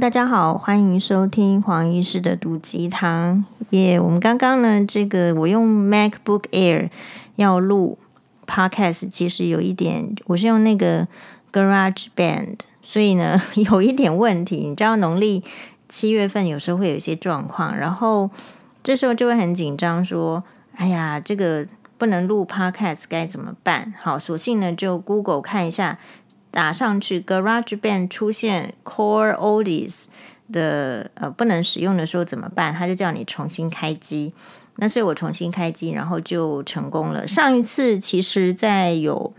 大家好，欢迎收听黄医师的毒鸡汤。耶、我们刚刚呢，这个我用 MacBook Air 要录 Podcast，其实有一点，我是用那个 GarageBand，所以呢 有一点问题。你知道农历七月份有时候会有一些状况，然后这时候就会很紧张，说：“哎呀，这个不能录 Podcast 该怎么办？”好，索性呢就 Google 看一下。打上去，GarageBand 出现 Core Oldies 的呃不能使用的时候怎么办？他就叫你重新开机。那所以我重新开机，然后就成功了。上一次其实，在有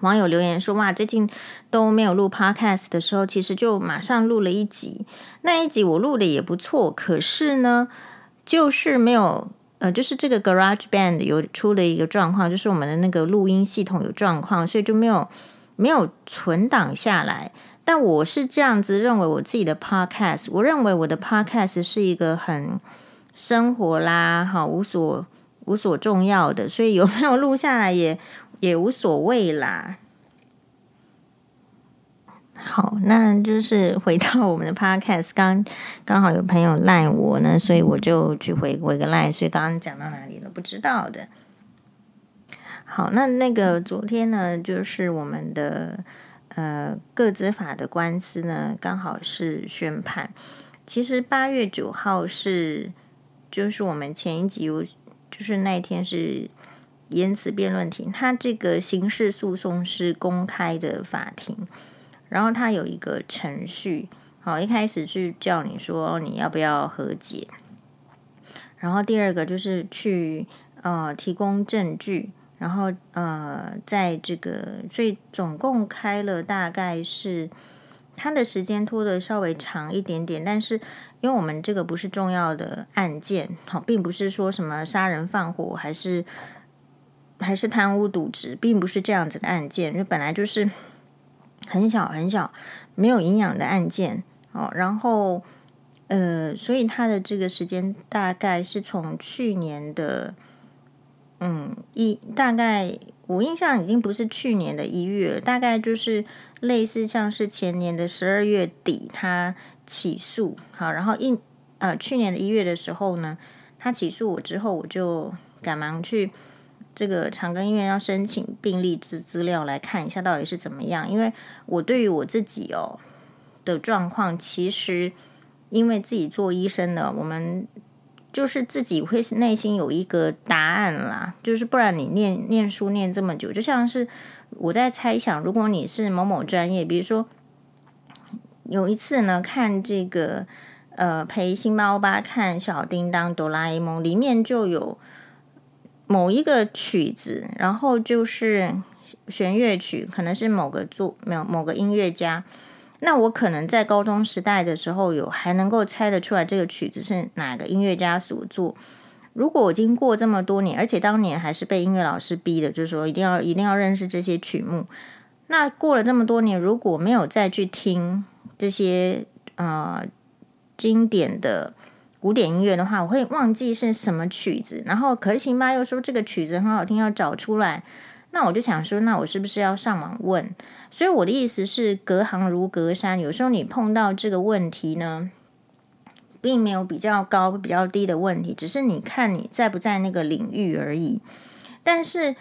网友留言说哇，最近都没有录 Podcast 的时候，其实就马上录了一集。那一集我录的也不错，可是呢，就是没有呃，就是这个 GarageBand 有出了一个状况，就是我们的那个录音系统有状况，所以就没有。没有存档下来，但我是这样子认为我自己的 podcast，我认为我的 podcast 是一个很生活啦，哈，无所无所重要的，所以有没有录下来也 也无所谓啦。好，那就是回到我们的 podcast，刚刚好有朋友赖我呢，所以我就去回回个赖，所以刚刚讲到哪里了？不知道的。好，那那个昨天呢，就是我们的呃个资法的官司呢，刚好是宣判。其实八月九号是，就是我们前一集，就是那一天是言辞辩论庭，它这个刑事诉讼是公开的法庭，然后它有一个程序，好，一开始是叫你说你要不要和解，然后第二个就是去呃提供证据。然后呃，在这个，所以总共开了大概是，他的时间拖得稍微长一点点，但是因为我们这个不是重要的案件，好，并不是说什么杀人放火，还是还是贪污渎职，并不是这样子的案件，因为本来就是很小很小没有营养的案件，哦，然后呃，所以他的这个时间大概是从去年的。嗯，一大概我印象已经不是去年的一月了，大概就是类似像是前年的十二月底他起诉，好，然后一呃去年的一月的时候呢，他起诉我之后，我就赶忙去这个长庚医院要申请病历资资料来看一下到底是怎么样，因为我对于我自己哦的状况，其实因为自己做医生的，我们。就是自己会内心有一个答案啦，就是不然你念念书念这么久，就像是我在猜想，如果你是某某专业，比如说有一次呢，看这个呃陪星巴欧巴看小叮当哆啦 A 梦，里面就有某一个曲子，然后就是弦乐曲，可能是某个作某某个音乐家。那我可能在高中时代的时候有还能够猜得出来这个曲子是哪个音乐家所作。如果我经过这么多年，而且当年还是被音乐老师逼的，就是说一定要一定要认识这些曲目。那过了这么多年，如果没有再去听这些呃经典的古典音乐的话，我会忘记是什么曲子。然后可是辛巴又说这个曲子很好听，要找出来。那我就想说，那我是不是要上网问？所以我的意思是，隔行如隔山。有时候你碰到这个问题呢，并没有比较高、比较低的问题，只是你看你在不在那个领域而已。但是，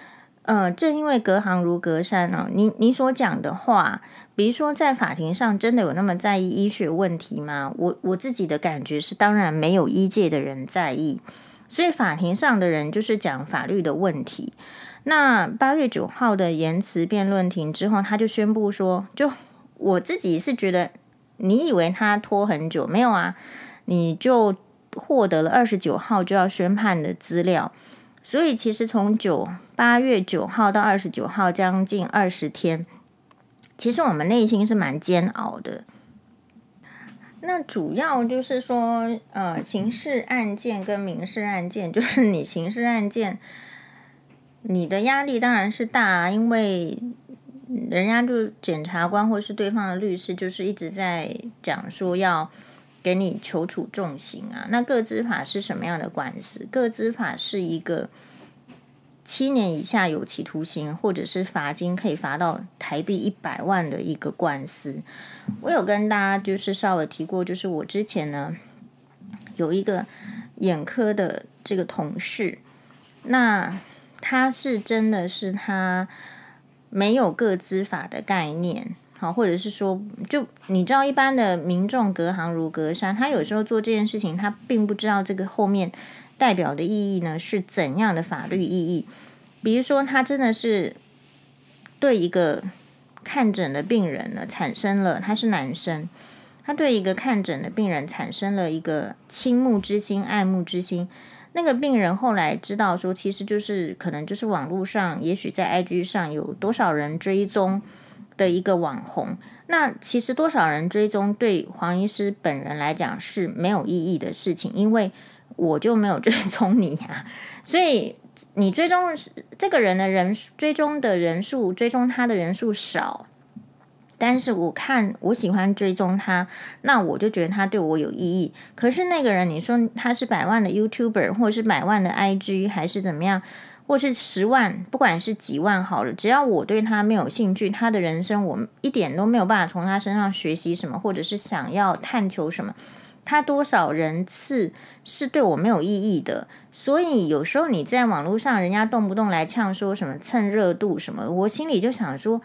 呃，正因为隔行如隔山呢，你你所讲的话，比如说在法庭上，真的有那么在意医学问题吗？我我自己的感觉是，当然没有医界的人在意。所以法庭上的人就是讲法律的问题。那八月九号的言辞辩论庭之后，他就宣布说：“就我自己是觉得，你以为他拖很久没有啊？你就获得了二十九号就要宣判的资料，所以其实从九八月九号到二十九号将近二十天，其实我们内心是蛮煎熬的。那主要就是说，呃，刑事案件跟民事案件，就是你刑事案件。”你的压力当然是大啊，因为人家就检察官或是对方的律师，就是一直在讲说要给你求处重刑啊。那个资法是什么样的官司？个资法是一个七年以下有期徒刑，或者是罚金可以罚到台币一百万的一个官司。我有跟大家就是稍微提过，就是我之前呢有一个眼科的这个同事，那他是真的是他没有个资法的概念，好，或者是说，就你知道一般的民众隔行如隔山，他有时候做这件事情，他并不知道这个后面。代表的意义呢，是怎样的法律意义？比如说，他真的是对一个看诊的病人呢，产生了他是男生，他对一个看诊的病人产生了一个倾慕之心、爱慕之心。那个病人后来知道说，其实就是可能就是网络上，也许在 IG 上有多少人追踪的一个网红。那其实多少人追踪对黄医师本人来讲是没有意义的事情，因为。我就没有追踪你呀、所以你追踪这个人的人追踪的人数，追踪他的人数少，但是我看我喜欢追踪他，那我就觉得他对我有意义。可是那个人，你说他是百万的 YouTuber，或是百万的 IG，还是怎么样，或是十万，不管是几万好了，只要我对他没有兴趣，他的人生我一点都没有办法从他身上学习什么，或者是想要探求什么。他多少人次是对我没有意义的，所以有时候你在网络上，人家动不动来呛说什么蹭热度什么，我心里就想说，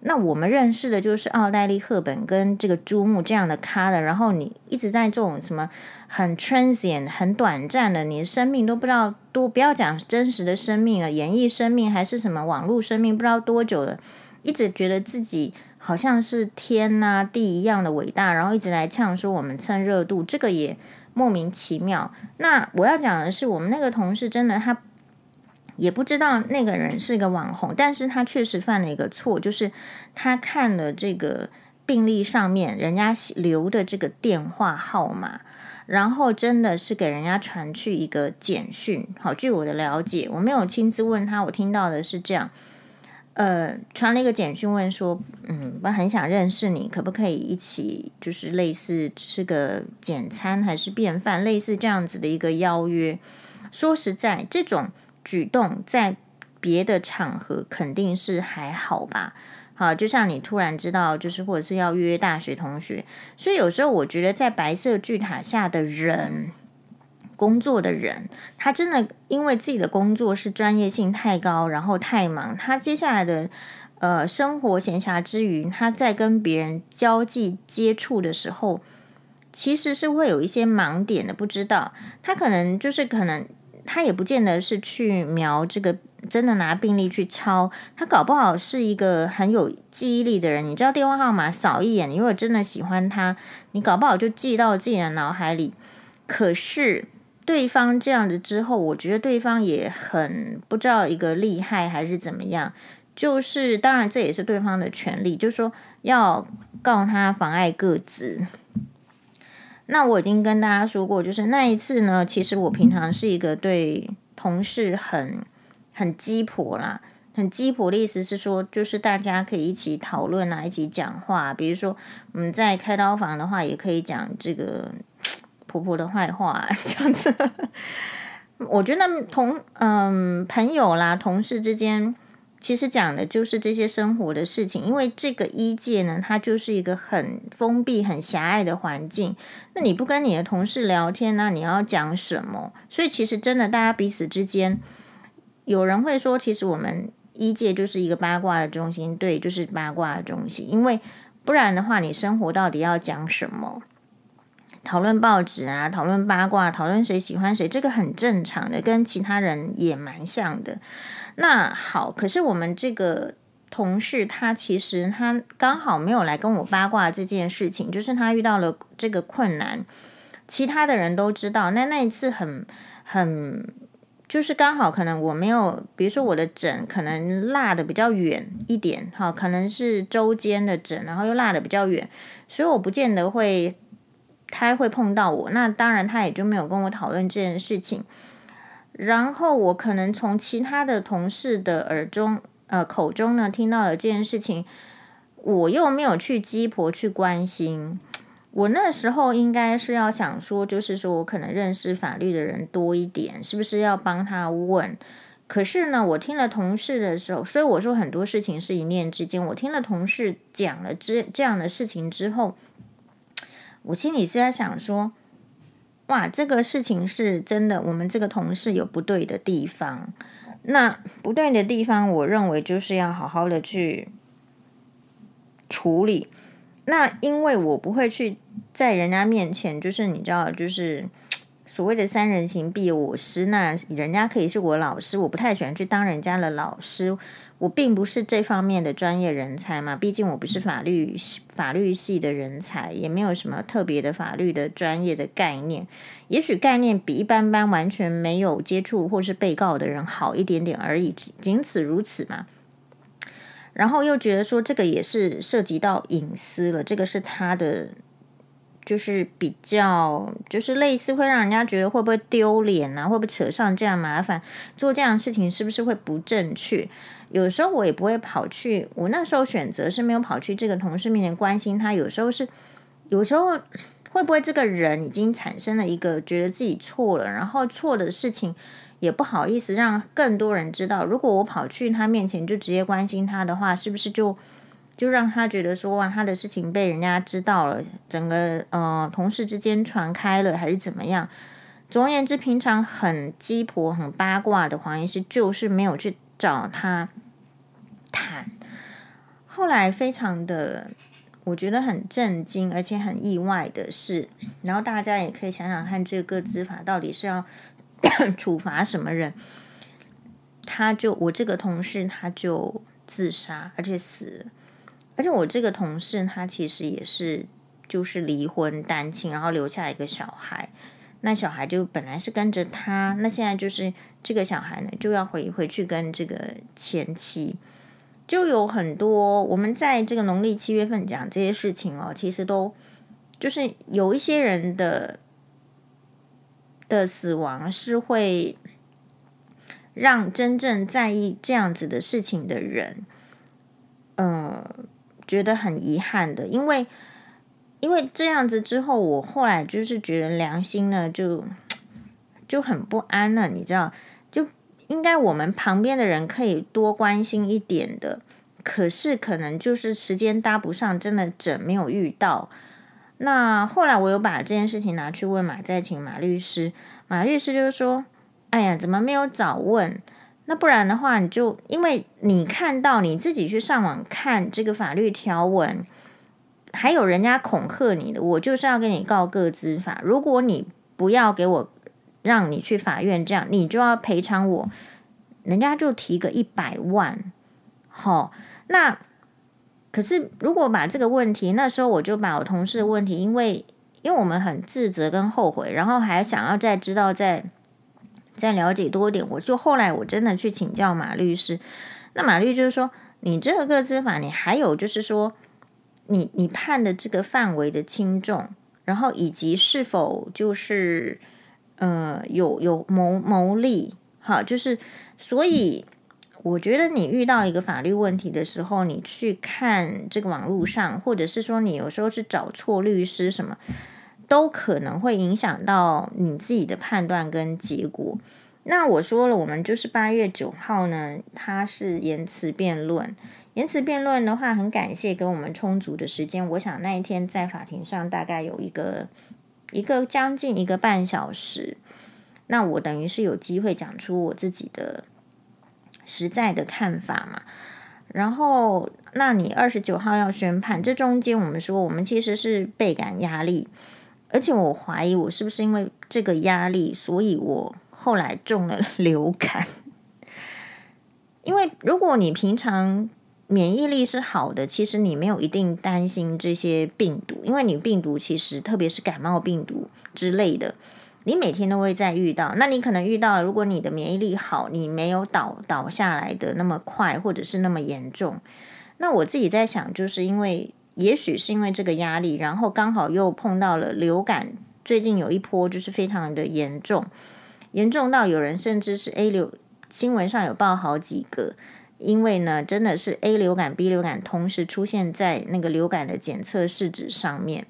那我们认识的就是奥黛丽·赫本跟这个朱木这样的咖的，然后你一直在这种什么很 transient、很短暂的，你的生命都不知道多，不要讲真实的生命了，演艺生命还是什么网络生命，不知道多久了，一直觉得自己。好像是天呐、地一样的伟大，然后一直来呛说我们蹭热度，这个也莫名其妙。那我要讲的是，我们那个同事真的他也不知道那个人是一个网红，但是他确实犯了一个错，就是他看了这个病历上面人家留的这个电话号码，然后真的是给人家传去一个简讯。好，据我的了解，我没有亲自问他，我听到的是这样。呃，传了一个简讯问说，嗯，我很想认识你，可不可以一起，就是类似吃个简餐还是便饭，类似这样子的一个邀约。说实在，这种举动在别的场合肯定是还好吧。好，就像你突然知道，就是或者是要约大学同学，所以有时候我觉得在白色巨塔下的人。工作的人，他真的因为自己的工作是专业性太高，然后太忙，他接下来的呃生活闲暇之余，他在跟别人交际接触的时候，其实是会有一些盲点的。不知道他可能就是可能他也不见得是去瞄这个，真的拿病历去抄，他搞不好是一个很有记忆力的人。你知道电话号码扫一眼，你如果真的喜欢他，你搞不好就记到自己的脑海里。可是。对方这样子之后，我觉得对方也很不知道一个厉害还是怎么样。就是当然这也是对方的权利，就是说要告他妨碍各自。那我已经跟大家说过，就是那一次呢，其实我平常是一个对同事很很鸡婆啦，很鸡婆的意思是说，就是大家可以一起讨论啊，一起讲话。比如说我们在开刀房的话，也可以讲这个。婆婆的坏话 这样子，我觉得同嗯朋友啦、同事之间，其实讲的就是这些生活的事情。因为这个一界呢，它就是一个很封闭、很狭隘的环境。那你不跟你的同事聊天呢，你要讲什么？所以其实真的，大家彼此之间，有人会说，其实我们一界就是一个八卦的中心，对，就是八卦的中心。因为不然的话，你生活到底要讲什么？讨论报纸啊，讨论八卦，讨论谁喜欢谁，这个很正常的，跟其他人也蛮像的。那好，可是我们这个同事他其实他刚好没有来跟我八卦这件事情，就是他遇到了这个困难，其他的人都知道。那那一次很很就是刚好可能我没有，比如说我的枕可能落得比较远一点，哈，可能是周间的枕，然后又落得比较远，所以我不见得会。他会碰到我，那当然他也就没有跟我讨论这件事情。然后我可能从其他的同事的耳中、呃口中呢听到了这件事情，我又没有去鸡婆去关心。我那时候应该是要想说，就是说我可能认识法律的人多一点，是不是要帮他问？可是呢，我听了同事的时候，所以我说很多事情是一念之间。我听了同事讲了这这样的事情之后，我心里是在想说，哇，这个事情是真的，我们这个同事有不对的地方。那不对的地方，我认为就是要好好的去处理。那因为我不会去在人家面前，就是你知道，就是所谓的三人行必有我师。那人家可以是我老师，我不太喜欢去当人家的老师。我并不是这方面的专业人才嘛，毕竟我不是法律法律系的人才，也没有什么特别的法律的专业的概念。也许概念比一般般完全没有接触或是被告的人好一点点而已，仅此如此嘛。然后又觉得说这个也是涉及到隐私了，这个是他的，就是比较就是类似会让人家觉得会不会丢脸啊，会不会扯上这样麻烦，做这样的事情是不是会不正确？有时候我也不会跑去，我那时候选择是没有跑去这个同事面前关心他。有时候是，有时候会不会这个人已经产生了一个觉得自己错了，然后错的事情。也不好意思让更多人知道。如果我跑去他面前就直接关心他的话，是不是就就让他觉得说哇，他的事情被人家知道了，整个呃同事之间传开了，还是怎么样？总而言之，平常很鸡婆、很八卦的黄医师就是没有去找他谈。后来非常的，我觉得很震惊，而且很意外的是，然后大家也可以想想看，这个执法到底是要。处罚什么人？他就我这个同事，他就自杀，而且死了。而且我这个同事，他其实也是就是离婚单亲，然后留下一个小孩。那小孩就本来是跟着他，那现在就是这个小孩呢，就要回回去跟这个前妻。就有很多我们在这个农历七月份讲这些事情哦，其实都就是有一些人的。的死亡是会让真正在意这样子的事情的人，嗯、觉得很遗憾的，因为因为这样子之后，我后来就是觉得良心呢就 就很不安了，你知道，就应该我们旁边的人可以多关心一点的，可是可能就是时间搭不上，真的整没有遇到。那后来我又把这件事情拿去问马再请马律师，马律师就是说：“哎呀，怎么没有早问？那不然的话，你就因为你看到你自己去上网看这个法律条文，还有人家恐吓你的，我就是要跟你告个资法。如果你不要给我让你去法院，这样你就要赔偿我，人家就提个一百万。好，那。”可是，如果把这个问题，那时候我就把我同事的问题，因为因为我们很自责跟后悔，然后还想要再知道、在再了解多点，我就后来我真的去请教马律师。那马律就是说，你这个个资法，你还有就是说，你你判的这个范围的轻重，然后以及是否就是呃有有谋谋利，好，就是所以。我觉得你遇到一个法律问题的时候，你去看这个网络上，或者是说你有时候是找错律师，什么都可能会影响到你自己的判断跟结果。那我说了，我们就是八月九号呢，它是言词辩论。言词辩论的话，很感谢给我们充足的时间。我想那一天在法庭上大概有一个一个将近一个半小时，那我等于是有机会讲出我自己的。实在的看法嘛，然后，那你二十九号要宣判，这中间我们说，我们其实是倍感压力，而且我怀疑我是不是因为这个压力，所以我后来中了 流感。因为如果你平常免疫力是好的，其实你没有一定担心这些病毒，因为你病毒其实特别是感冒病毒之类的。你每天都会再遇到，那你可能遇到了。如果你的免疫力好，你没有倒倒下来的那么快，或者是那么严重。那我自己在想，就是因为也许是因为这个压力，然后刚好又碰到了流感，最近有一波就是非常的严重，严重到有人甚至是 A 流，新闻上有报好几个，因为呢，真的是 A 流感、B 流感同时出现在那个流感的检测试纸上面。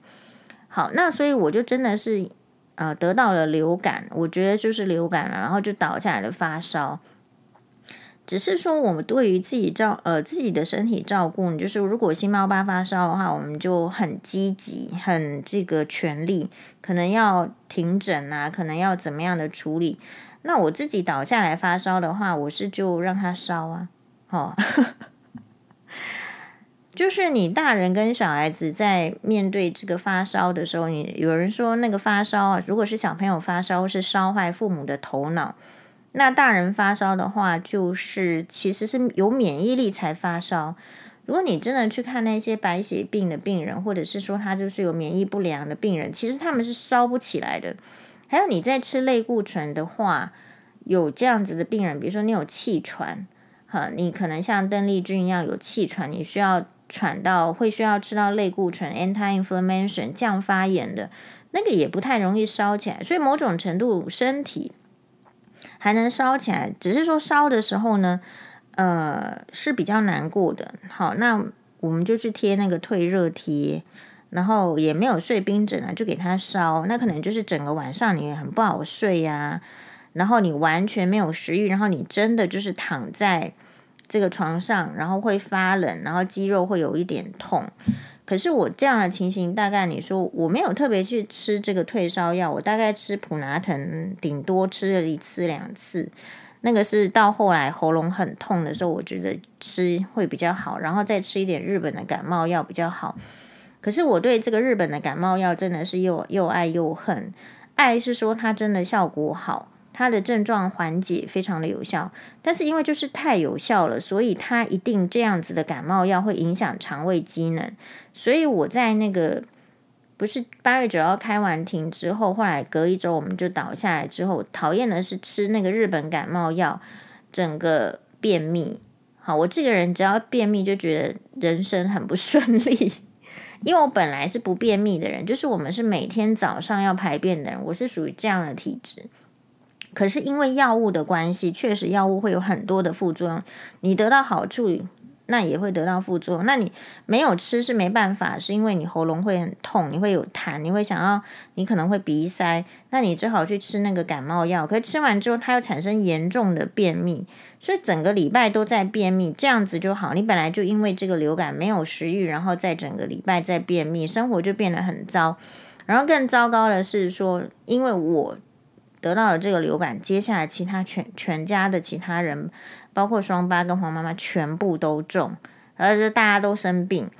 好，那所以我就真的是。呃，得到了流感，我觉得就是流感了，然后就倒下来了发烧。只是说，我们对于自己照呃自己的身体照顾，你就是如果新猫爸发烧的话，我们就很积极，很这个全力，可能要停诊啊，可能要怎么样的处理。那我自己倒下来发烧的话，我是就让它烧啊，哦，就是你大人跟小孩子在面对这个发烧的时候，你有人说那个发烧啊，如果是小朋友发烧，是烧坏父母的头脑。那大人发烧的话，就是其实是有免疫力才发烧。如果你真的去看那些白血病的病人，或者是说他就是有免疫不良的病人，其实他们是烧不起来的。还有你在吃类固醇的话，有这样子的病人，比如说你有气喘，哈，你可能像邓丽君一样有气喘，你需要喘到会需要吃到类固醇 （anti-inflammation） 降发炎的，那个也不太容易烧起来。所以某种程度身体。还能烧起来，只是说烧的时候呢，呃，是比较难过的。好，那我们就去贴那个退热贴，然后也没有睡冰枕啊，就给他烧。那可能就是整个晚上你也很不好睡呀、然后你完全没有食欲，然后你真的就是躺在这个床上，然后会发冷，然后肌肉会有一点痛。可是我这样的情形，大概你说我没有特别去吃这个退烧药，我大概吃普拿疼，顶多吃了一次两次。那个是到后来喉咙很痛的时候，我觉得吃会比较好，然后再吃一点日本的感冒药比较好。可是我对这个日本的感冒药真的是又又爱又恨，爱是说它真的效果好。它的症状缓解非常的有效，但是因为就是太有效了，所以它一定这样子的感冒药会影响肠胃机能。所以我在那个不是八月九号开完庭之后，后来隔一周我们就倒下来之后，讨厌的是吃那个日本感冒药，整个便秘。好，我这个人只要便秘就觉得人生很不顺利，因为我本来是不便秘的人，就是我们是每天早上要排便的人，我是属于这样的体质。可是因为药物的关系，确实药物会有很多的副作用。你得到好处，那也会得到副作用。那你没有吃是没办法，是因为你喉咙会很痛，你会有痰，你会想要，你可能会鼻塞，那你只好去吃那个感冒药。可是吃完之后，它又产生严重的便秘，所以整个礼拜都在便秘，这样子就好。你本来就因为这个流感没有食欲，然后在整个礼拜在便秘，生活就变得很糟。然后更糟糕的是说，因为我。得到了这个流感，接下来其他全全家的其他人，包括双八跟黄妈妈，全部都中，而且大家都生病。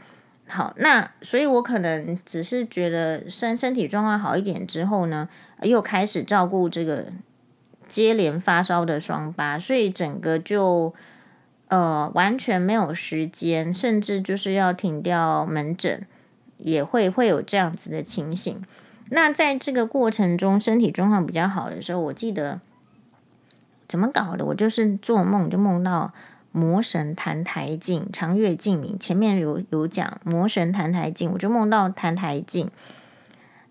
好，那所以我可能只是觉得身身体状况好一点之后呢，又开始照顾这个接连发烧的双八，所以整个就呃完全没有时间，甚至就是要停掉门诊，也会会有这样子的情形。那在这个过程中，身体状况比较好的时候，我记得怎么搞的？我就是做梦就梦到魔神澹台镜，长月烬明。前面有有讲魔神澹台镜，我就梦到澹台镜。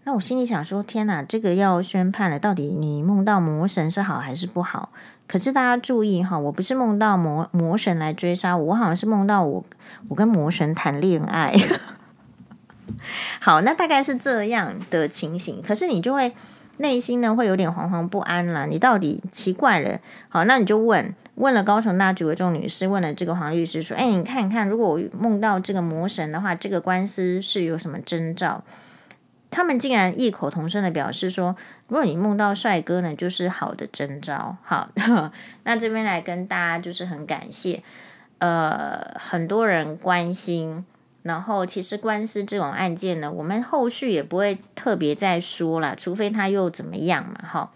那我心里想说：天哪，这个要宣判了，到底你梦到魔神是好还是不好？可是大家注意哈，我不是梦到魔魔神来追杀我，我好像是梦到我我跟魔神谈恋爱。好，那大概是这样的情形，可是你就会内心呢会有点惶惶不安了。你到底奇怪了？好，那你就问问了高雄大举为众女士，问了这个黄律师说：“哎，你看看，如果我梦到这个魔神的话，这个官司是有什么征兆？”他们竟然异口同声的表示说：“如果你梦到帅哥呢，就是好的征兆。”好，那这边来跟大家就是很感谢，呃，很多人关心。然后，其实官司这种案件呢，我们后续也不会特别再说了，除非他又怎么样嘛，哈。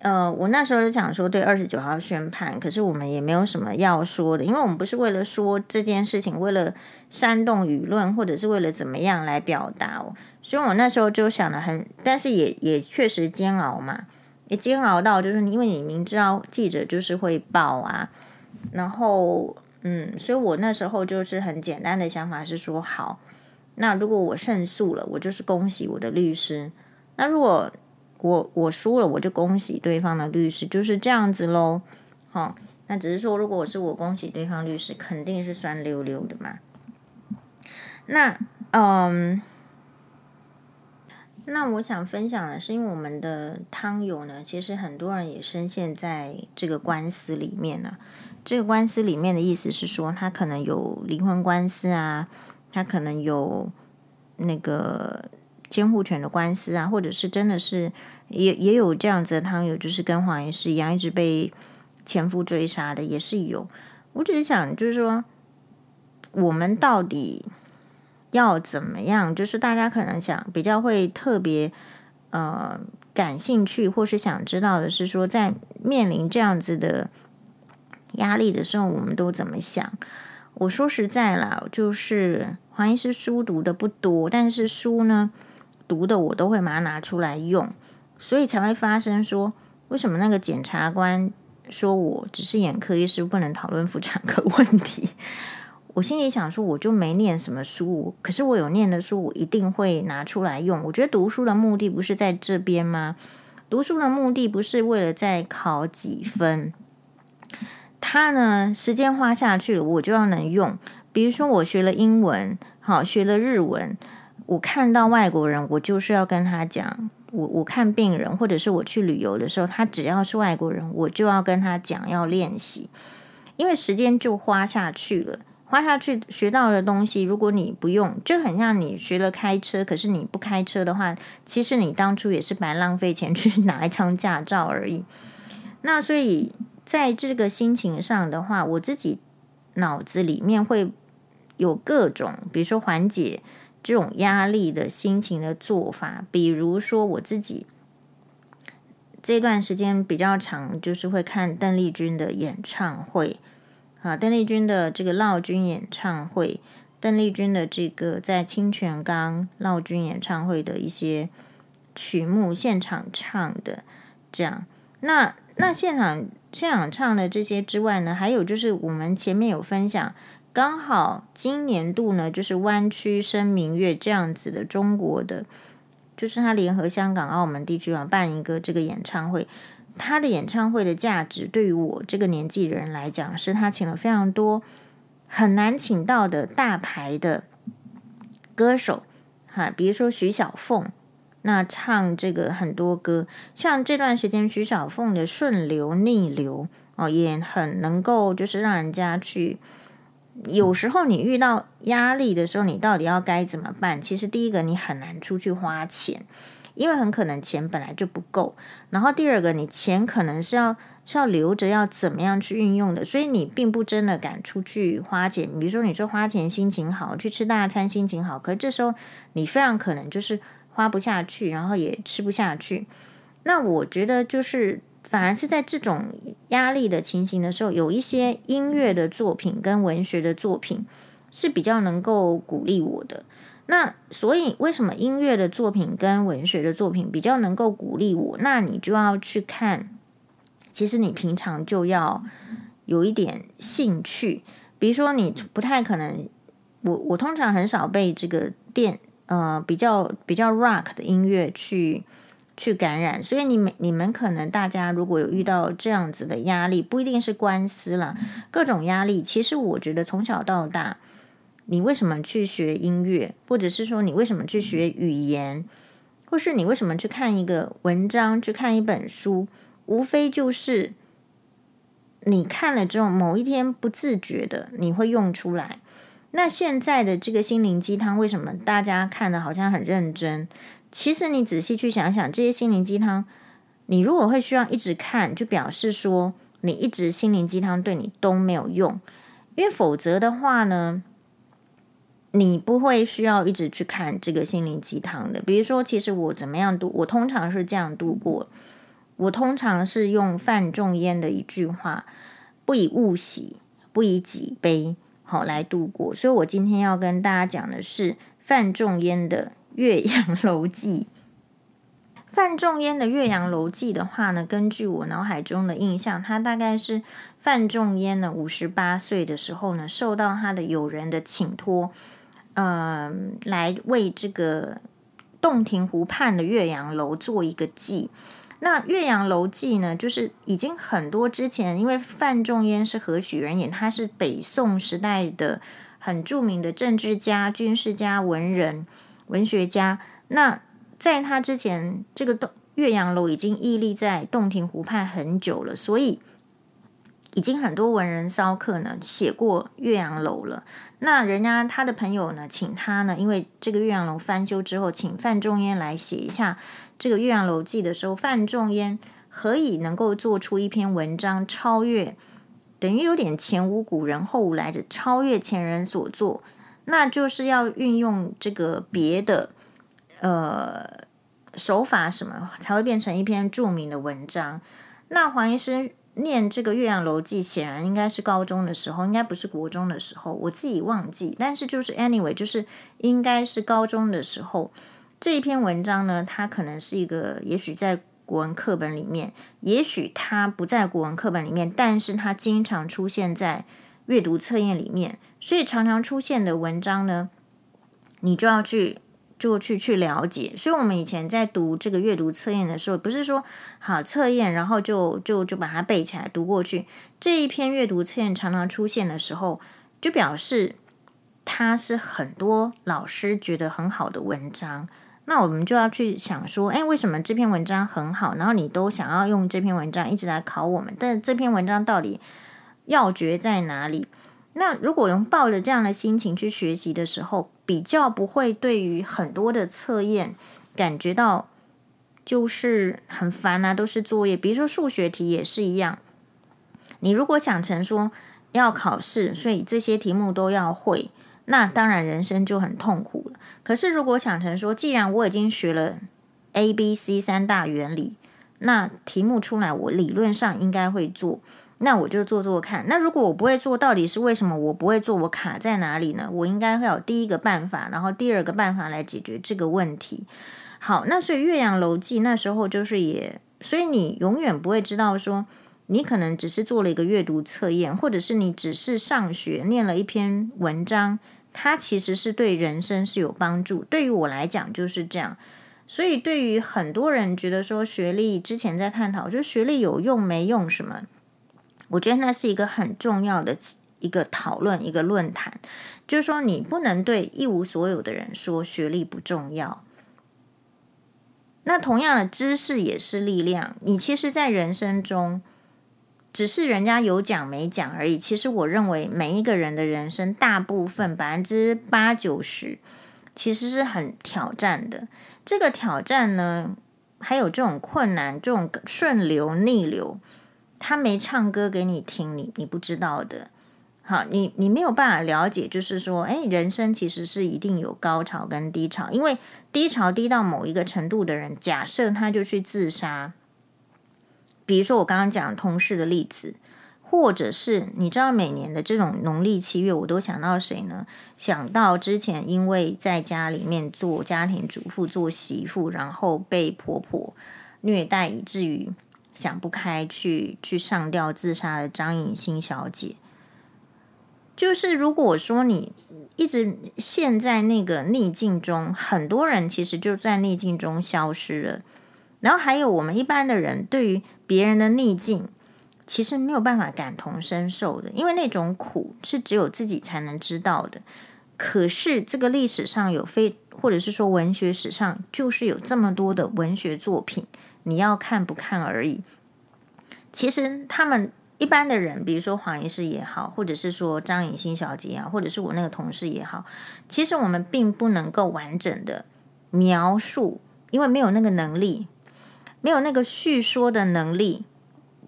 呃，我那时候就想说，对，二十九号宣判，可是我们也没有什么要说的，因为我们不是为了说这件事情，为了煽动舆论，或者是为了怎么样来表达哦。所以我那时候就想得很，但是也也确实煎熬嘛，也煎熬到就是因为你明知道记者就是会报啊，然后。嗯，所以我那时候就是很简单的想法是说，好，那如果我胜诉了，我就是恭喜我的律师；那如果我我输了，我就恭喜对方的律师，就是这样子喽。好、哦，那只是说，如果我是我恭喜对方律师，肯定是酸溜溜的嘛。那嗯，那我想分享的是，因为我们的汤友呢，其实很多人也深陷在这个官司里面呢。这个官司里面的意思是说，他可能有离婚官司啊，他可能有那个监护权的官司啊，或者是真的是也也有这样子的汤友，就是跟黄医师一样，一直被前夫追杀的，也是有。我只是想，就是说，我们到底。要怎么样？就是大家可能想比较会特别呃感兴趣，或是想知道的是说，在面临这样子的压力的时候，我们都怎么想？我说实在啦，就是黄医师书读的不多，但是书呢读的我都会把它拿出来用，所以才会发生说，为什么那个检察官说我只是眼科医师，不能讨论妇产科问题？我心里想说，我就没念什么书，可是我有念的书，我一定会拿出来用。我觉得读书的目的不是在这边吗？读书的目的不是为了再考几分，他呢，时间花下去了，我就要能用。比如说，我学了英文，好，学了日文，我看到外国人，我就是要跟他讲。我我看病人，或者是我去旅游的时候，他只要是外国人，我就要跟他讲，要练习，因为时间就花下去了。花下去学到的东西，如果你不用，就很像你学了开车，可是你不开车的话，其实你当初也是白浪费钱去拿一张驾照而已。那所以在这个心情上的话，我自己脑子里面会有各种，比如说缓解这种压力的心情的做法，比如说我自己这段时间比较长，就是会看邓丽君的演唱会。啊，邓丽君的这个闹军演唱会，邓丽君的这个在清泉岗闹军演唱会的一些曲目现场唱的，这样。那那现场现场唱的这些之外呢，还有就是我们前面有分享，刚好今年度呢，就是湾区声明月这样子的中国的，就是他联合香港、澳门地区啊办一个这个演唱会。他的演唱会的价值，对于我这个年纪的人来讲，是他请了非常多很难请到的大牌的歌手，哈，比如说徐小凤，那唱这个很多歌，像这段时间徐小凤的《顺流逆流》哦，也很能够就是让人家去。有时候你遇到压力的时候，你到底要该怎么办？其实第一个，你很难出去花钱。因为很可能钱本来就不够，然后第二个，你钱可能是要是要留着，要怎么样去运用的，所以你并不真的敢出去花钱。比如说，你说花钱心情好，去吃大餐心情好，可是这时候你非常可能就是花不下去，然后也吃不下去。那我觉得就是反而是在这种压力的情形的时候，有一些音乐的作品跟文学的作品是比较能够鼓励我的。那所以，为什么音乐的作品跟文学的作品比较能够鼓励我？那你就要去看，其实你平常就要有一点兴趣。比如说，你不太可能，我我通常很少被这个电呃比较比较 rock 的音乐去去感染。所以你们你们可能大家如果有遇到这样子的压力，不一定是官司啦，各种压力，其实我觉得从小到大。你为什么去学音乐，或者是说你为什么去学语言，或是你为什么去看一个文章，去看一本书，无非就是你看了之后，某一天不自觉的你会用出来。那现在的这个心灵鸡汤，为什么大家看的好像很认真？其实你仔细去想想，这些心灵鸡汤，你如果会需要一直看，就表示说你一直心灵鸡汤对你都没有用，因为否则的话呢，你不会需要一直去看这个心灵鸡汤的。比如说，其实我怎么样度，我通常是这样度过。我通常是用范仲淹的一句话：“不以物喜，不以己悲”，好来度过。所以我今天要跟大家讲的是范仲淹的《岳阳楼记》。范仲淹的《岳阳楼记》的话呢，根据我脑海中的印象，他大概是范仲淹呢五十八岁的时候呢，受到他的友人的请托。嗯，来为这个洞庭湖畔的岳阳楼做一个记。那岳阳楼记呢，就是已经很多之前，因为范仲淹是何许人也？他是北宋时代的很著名的政治家、军事家、文人、文学家。那在他之前，这个洞岳阳楼已经屹立在洞庭湖畔很久了，所以已经很多文人骚客呢写过岳阳楼了。那人家他的朋友呢，请他呢，因为这个岳阳楼翻修之后，请范仲淹来写一下这个《岳阳楼记》的时候，范仲淹何以能够做出一篇文章超越，等于有点前无古人后无来者，超越前人所作，那就是要运用这个别的呃手法什么，才会变成一篇著名的文章。那黄医师。念这个《岳阳楼记》显然应该是高中的时候，应该不是国中的时候，我自己忘记。但是就是 anyway，就是应该是高中的时候，这一篇文章呢，它可能是一个，也许在国文课本里面，也许它不在国文课本里面，但是它经常出现在阅读测验里面，所以常常出现的文章呢，你就要去。就去去了解，所以我们以前在读这个阅读测验的时候，不是说好测验，然后就就就把它背起来读过去。这一篇阅读测验常常出现的时候，就表示它是很多老师觉得很好的文章。那我们就要去想说，哎，为什么这篇文章很好？然后你都想要用这篇文章一直来考我们，但这篇文章到底要诀在哪里？那如果用抱着这样的心情去学习的时候，比较不会对于很多的测验感觉到就是很烦啊，都是作业。比如说数学题也是一样，你如果想成说要考试，所以这些题目都要会，那当然人生就很痛苦了。可是如果想成说，既然我已经学了 A、B、C 三大原理，那题目出来我理论上应该会做。那我就做做看。那如果我不会做，到底是为什么我不会做？我卡在哪里呢？我应该会有第一个办法，然后第二个办法来解决这个问题。好，那所以《岳阳楼记》那时候就是也，所以你永远不会知道说，你可能只是做了一个阅读测验，或者是你只是上学念了一篇文章，它其实是对人生是有帮助。对于我来讲就是这样。所以对于很多人觉得说学历，之前在探讨，就学历有用没用什么？我觉得那是一个很重要的一个讨论，一个论坛，就是说你不能对一无所有的人说学历不重要。那同样的知识也是力量，你其实，在人生中，只是人家有讲没讲而已。其实我认为每一个人的人生，大部分百分之八九十，其实是很挑战的。这个挑战呢，还有这种困难，这种顺流逆流。他没唱歌给你听，你你不知道的。好，你你没有办法了解，就是说，哎，人生其实是一定有高潮跟低潮，因为低潮低到某一个程度的人，假设他就去自杀，比如说我刚刚讲同事的例子，或者是你知道每年的这种农历七月，我都想到谁呢？想到之前因为在家里面做家庭主妇、做媳妇，然后被婆婆虐待，以至于。想不开去去上吊自杀的张颖欣小姐，就是如果说你一直陷在那个逆境中，很多人其实就在逆境中消失了。然后还有我们一般的人，对于别人的逆境，其实没有办法感同身受的，因为那种苦是只有自己才能知道的。可是这个历史上有非，或者是说文学史上，就是有这么多的文学作品。你要看不看而已。其实他们一般的人，比如说黄医师也好，或者是说张颖欣小姐啊，或者是我那个同事也好，其实我们并不能够完整的描述，因为没有那个能力，没有那个叙说的能力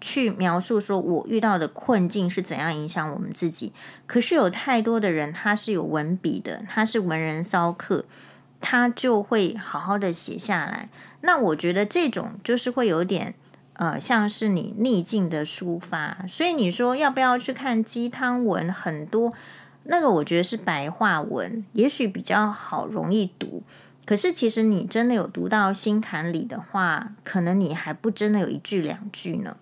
去描述说我遇到的困境是怎样影响我们自己。可是有太多的人，他是有文笔的，他是文人骚客，他就会好好的写下来。那我觉得这种就是会有点，呃，像是你逆境的抒发。所以你说要不要去看鸡汤文？很多那个我觉得是白话文，也许比较好容易读。可是其实你真的有读到心坎里的话，可能你还不真的有一句两句呢。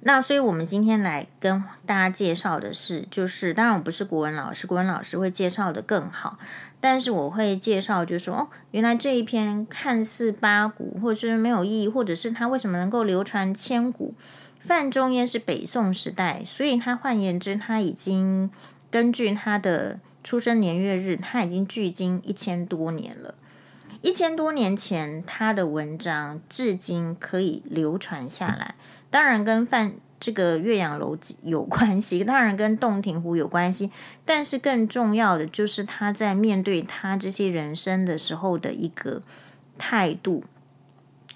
那所以我们今天来跟大家介绍的是，就是当然我不是国文老师，国文老师会介绍得更好。但是我会介绍，就是说哦，原来这一篇看似八股，或者是没有意义，或者是它为什么能够流传千古？范仲淹是北宋时代，所以他换言之，他已经根据他的出生年月日，他已经距今一千多年了。一千多年前他的文章至今可以流传下来，当然跟范这个《岳阳楼》有关系，当然跟洞庭湖有关系，但是更重要的就是他在面对他这些人生的时候的一个态度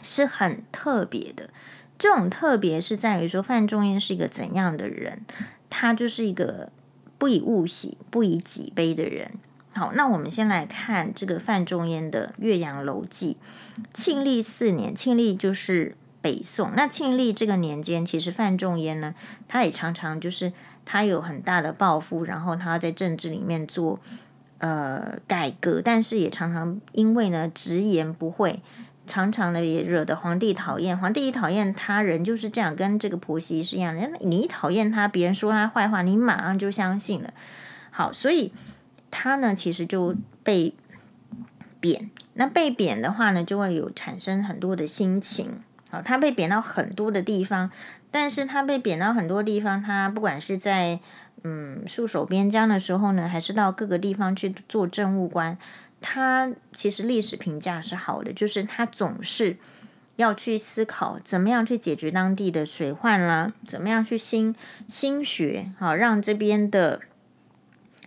是很特别的。这种特别是在于说范仲淹是一个怎样的人，他就是一个不以物喜、不以己悲的人。好，那我们先来看这个范仲淹的《岳阳楼记》。庆历四年，庆历就是。北宋，那庆历这个年间，其实范仲淹呢，他也常常就是他有很大的抱负，然后他在政治里面做呃改革，但是也常常因为呢直言不讳，常常的也惹得皇帝讨厌。皇帝一讨厌他人就是这样，跟这个婆媳是一样的。你一讨厌他，别人说他坏话，你马上就相信了。好，所以他呢其实就被贬。那被贬的话呢，就会有产生很多的心情。好，他被贬到很多的地方，但是他被贬到很多地方，他不管是在嗯戍守边疆的时候呢，还是到各个地方去做政务官，他其实历史评价是好的，就是他总是要去思考怎么样去解决当地的水患啦，怎么样去兴兴学，好让这边的。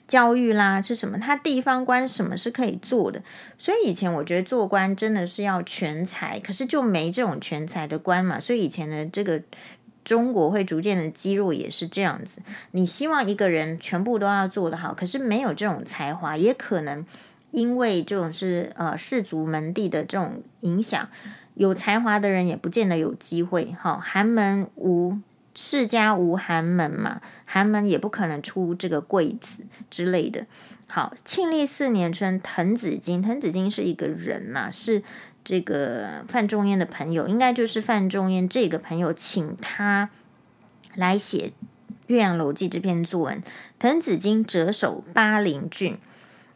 教育啦是什么？他地方官什么是可以做的？所以以前我觉得做官真的是要全才，可是就没这种全才的官嘛。所以以前的这个中国会逐渐的积弱，也是这样子。你希望一个人全部都要做得好，可是没有这种才华，也可能因为这种是呃氏族门第的这种影响，有才华的人也不见得有机会。哈，寒门无。世家无寒门嘛，寒门也不可能出这个贵子之类的。好，庆历四年春，滕子京，滕子京是一个人呐、是这个范仲淹的朋友，应该就是范仲淹这个朋友请他来写《岳阳楼记》这篇作文。滕子京谪守巴陵郡。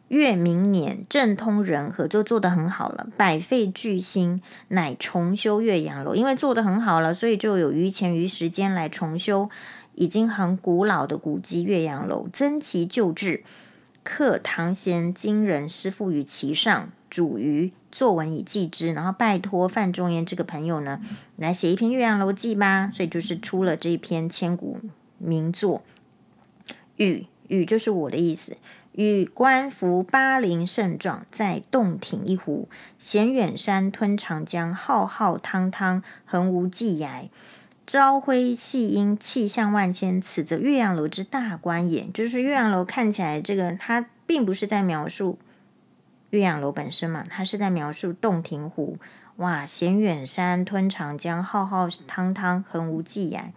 月明年，政通人和，就做得很好了。百废具兴，乃重修岳阳楼。因为做得很好了，所以就有余钱余时间来重修已经很古老的古迹岳阳楼，增其旧制，刻唐贤今人诗赋于其上，主于作文以记之。然后拜托范仲淹这个朋友呢，来写一篇《岳阳楼记》吧。所以就是出了这一篇千古名作。禹，禹就是我的意思。禹观夫巴陵胜状，在洞庭一湖，衔远山，吞长江，浩浩汤汤，横无际涯。朝晖夕阴，气象万千，此则岳阳楼之大观也。就是岳阳楼看起来，这个它并不是在描述岳阳楼本身嘛，它是在描述洞庭湖。哇，衔远山，吞长江，浩浩汤汤，横无际涯。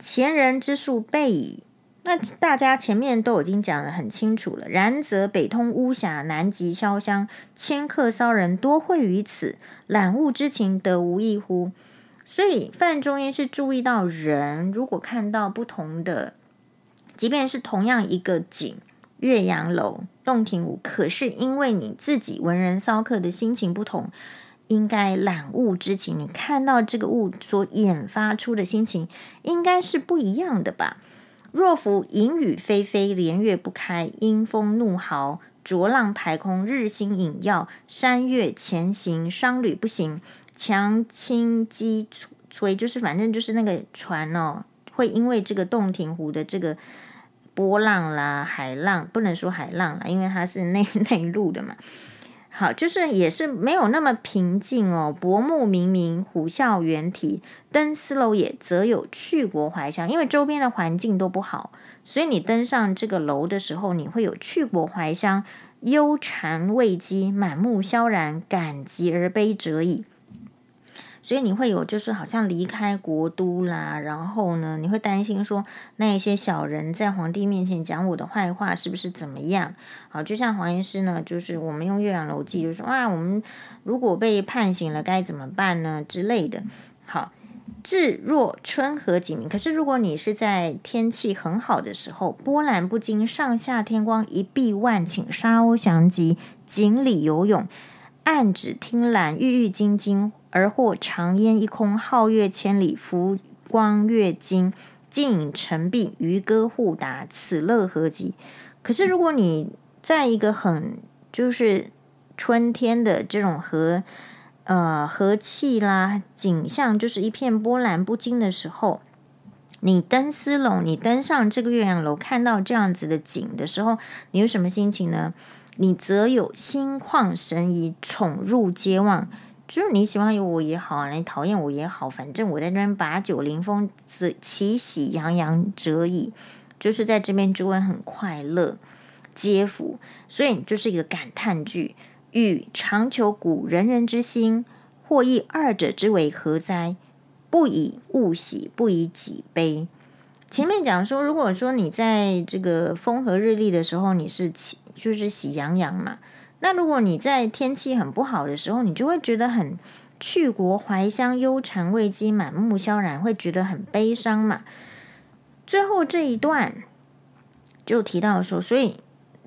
前人之述备矣。那大家前面都已经讲得很清楚了。然则北通巫峡，南极潇湘，迁客骚人多会于此，览物之情得无异乎？所以范仲淹是注意到人如果看到不同的，即便是同样一个景，岳阳楼、洞庭湖，可是因为你自己文人骚客的心情不同，应该览物之情，你看到这个物所引发出的心情，应该是不一样的吧？若夫淫雨霏霏，连月不开，阴风怒号，浊浪排空，日星隐曜，山岳前行，商旅不行，檣倾击摧，就是反正就是那个船哦，会因为这个洞庭湖的这个波浪啦、海浪，不能说海浪啦，因为它是内 内陆的嘛。好，就是也是没有那么平静哦。薄暮冥冥，虎啸猿啼。登斯楼也，则有去国怀乡。因为周边的环境都不好，所以你登上这个楼的时候，你会有去国怀乡、忧谗畏讥、满目萧然、感极而悲者矣。所以你会有，就是好像离开国都啦，然后呢，你会担心说，那一些小人在皇帝面前讲我的坏话，是不是怎么样？好，就像黄医师呢，就是我们用《岳阳楼记》就说啊，我们如果被判刑了该怎么办呢之类的。好，至若春和景明，可是如果你是在天气很好的时候，波澜不惊，上下天光，一碧万顷，沙鸥翔集，锦鲤游泳，岸芷汀兰，郁郁津津。而或长烟一空，皓月千里，浮光跃金，静影成璧，渔歌互答，此乐何极？可是如果你在一个很就是春天的这种和呃和气啦景象，就是一片波澜不惊的时候，你登丝笼，你登上这个岳阳楼，看到这样子的景的时候，你有什么心情呢？你则有心旷神怡，宠辱皆忘。就是你喜欢有我也好，你讨厌我也好，反正我在这边把酒临风，则其喜洋洋者矣。就是在这边就会很快乐，皆服。所以就是一个感叹句：欲长求古仁人之心，或异二者之为何哉？不以物喜，不以己悲。前面讲说，如果说你在这个风和日丽的时候，你是喜，就是喜洋洋嘛。那如果你在天气很不好的时候，你就会觉得很去国怀乡，忧蝉未讥，满目萧然，会觉得很悲伤嘛。最后这一段就提到说，所以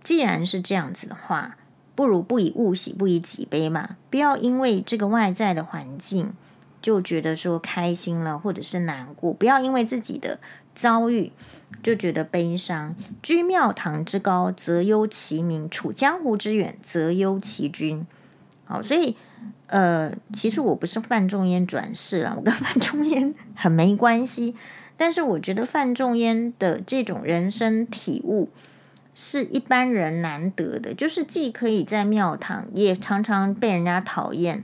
既然是这样子的话，不如不以物喜，不以己悲嘛。不要因为这个外在的环境就觉得说开心了，或者是难过。不要因为自己的遭遇。就觉得悲伤。居庙堂之高，则忧其民；处江湖之远，则忧其君。好，所以呃，其实我不是范仲淹转世了，我跟范仲淹很没关系。但是我觉得范仲淹的这种人生体悟是一般人难得的，就是既可以在庙堂，也常常被人家讨厌、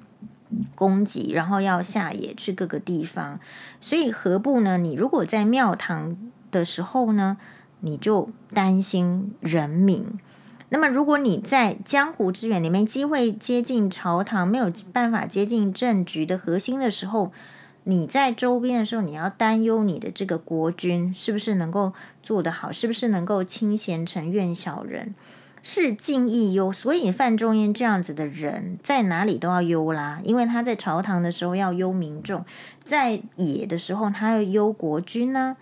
攻击，然后要下野去各个地方。所以何不呢？你如果在庙堂，的时候呢，你就担心人民。那么，如果你在江湖之远，你没机会接近朝堂，没有办法接近政局的核心的时候，你在周边的时候，你要担忧你的这个国君是不是能够做得好，是不是能够亲贤臣怨小人，是敬亦忧。所以范仲淹这样子的人，在哪里都要忧啦，因为他在朝堂的时候要忧民众，在野的时候他要忧国君呢、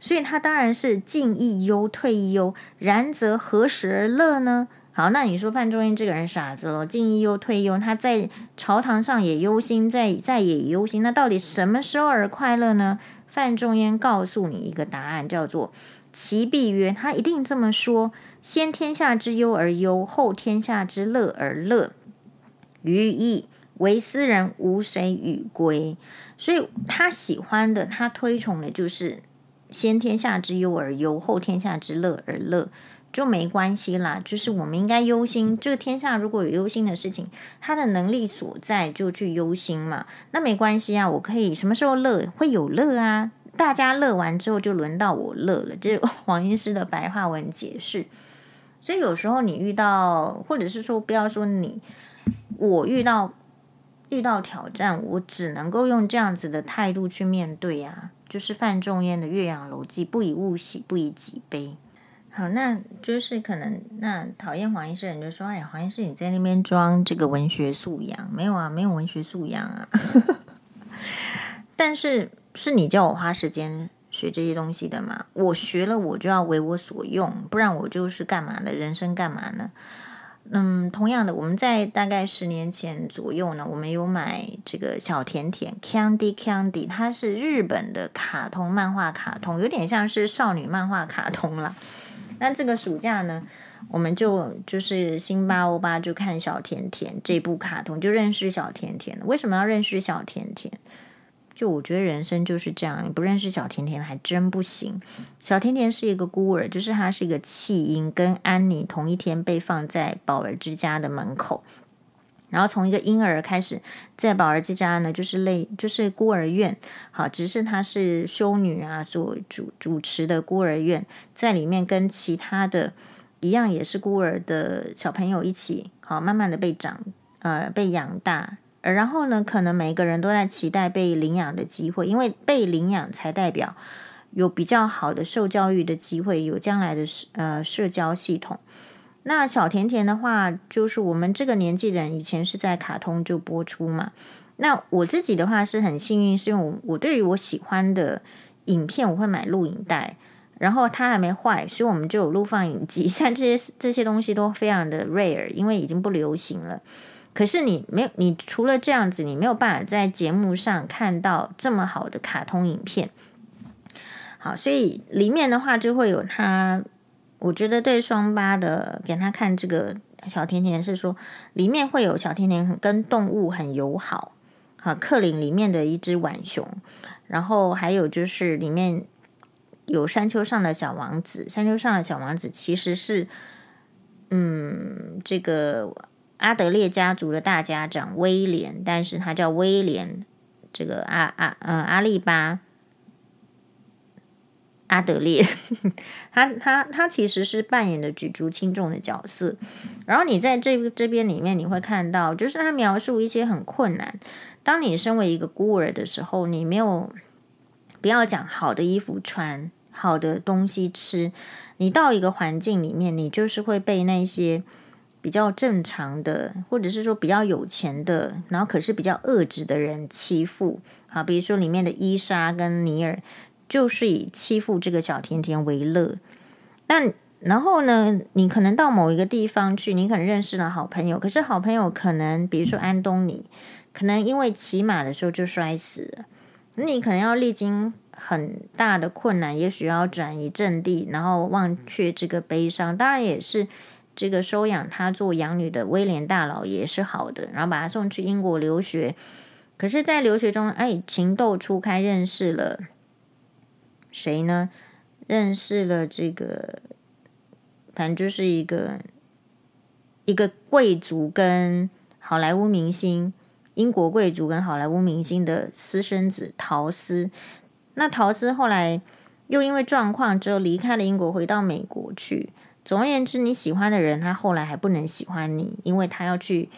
所以他当然是进亦忧，退亦忧。然则何时而乐呢？好，那你说范仲淹这个人傻子了，进亦忧，退亦忧。他在朝堂上也忧心，在在也忧心。那到底什么时候而快乐呢？范仲淹告诉你一个答案，叫做“其必曰”。他一定这么说：“先天下之忧而忧，后天下之乐而乐。予矣，惟斯人无谁与归。”所以他喜欢的，他推崇的就是。先天下之忧而忧，后天下之乐而乐，就没关系啦。就是我们应该忧心，这个天下如果有忧心的事情，他的能力所在就去忧心嘛。那没关系啊，我可以什么时候乐会有乐啊？大家乐完之后就轮到我乐了。这是黄医师的白话文解释。所以有时候你遇到，或者是说不要说你，我遇到遇到挑战，我只能够用这样子的态度去面对呀、啊。就是范仲淹的《岳阳楼记》，不以物喜，不以己悲。好，那就是可能那讨厌黄医师的人就说：“哎，黄医师你在那边装这个文学素养，没有啊，没有文学素养啊。”但是是你叫我花时间学这些东西的嘛？我学了，我就要为我所用，不然我就是干嘛的？人生干嘛呢？嗯，同样的，我们在大概十年前左右呢，我们有买这个小甜甜 Candy Candy，它是日本的卡通漫画卡通，有点像是少女漫画卡通啦。那这个暑假呢，我们就就是辛巴欧巴就看小甜甜这部卡通，就认识小甜甜。为什么要认识小甜甜？就我觉得人生就是这样，你不认识小甜甜还真不行。小甜甜是一个孤儿，就是她是一个弃婴，跟安妮同一天被放在宝儿之家的门口。然后从一个婴儿开始，在宝儿之家呢，就是类就是孤儿院，好，只是她是修女啊，做主主持的孤儿院，在里面跟其他的一样，也是孤儿的小朋友一起，好，慢慢的被长呃被养大。然后呢，可能每个人都在期待被领养的机会，因为被领养才代表有比较好的受教育的机会，有将来的呃社交系统。那小甜甜的话，就是我们这个年纪的人以前是在卡通就播出嘛。那我自己的话是很幸运，是因为我我对于我喜欢的影片，我会买录影带，然后它还没坏，所以我们就有录放影机。像这些这些东西都非常的 rare，因为已经不流行了。可是你没有，你除了这样子，你没有办法在节目上看到这么好的卡通影片。好，所以里面的话就会有他，我觉得对双八的给他看这个小甜甜是说里面会有小甜甜很跟动物很友好，好克林里面的一只浣熊，然后还有就是里面有山丘上的小王子，山丘上的小王子其实是嗯这个阿德烈家族的大家长威廉，但是他叫威廉这个阿阿嗯阿力巴。阿德烈，他他他其实是扮演的举足轻重的角色。然后你在这这边里面，你会看到，就是他描述一些很困难。当你身为一个孤儿的时候，你没有不要讲好的衣服穿，好的东西吃，你到一个环境里面，你就是会被那些比较正常的，或者是说比较有钱的，然后可是比较恶质的人欺负。好，比如说里面的伊莎跟尼尔。就是以欺负这个小甜甜为乐，那然后呢，你可能到某一个地方去，你可能认识了好朋友，可是好朋友可能，比如说安东尼，可能因为骑马的时候就摔死了，你可能要历经很大的困难，也许要转移阵地，然后忘却这个悲伤。当然也是这个收养他做养女的威廉大老爷是好的，然后把他送去英国留学。可是，在留学中，哎，情窦初开，认识了。谁呢？认识了这个，反正就是一个一个贵族跟好莱坞明星，英国贵族跟好莱坞明星的私生子陶斯。那陶斯后来又因为状况之后离开了英国，回到美国去。总而言之，你喜欢的人，他后来还不能喜欢你，因为他要去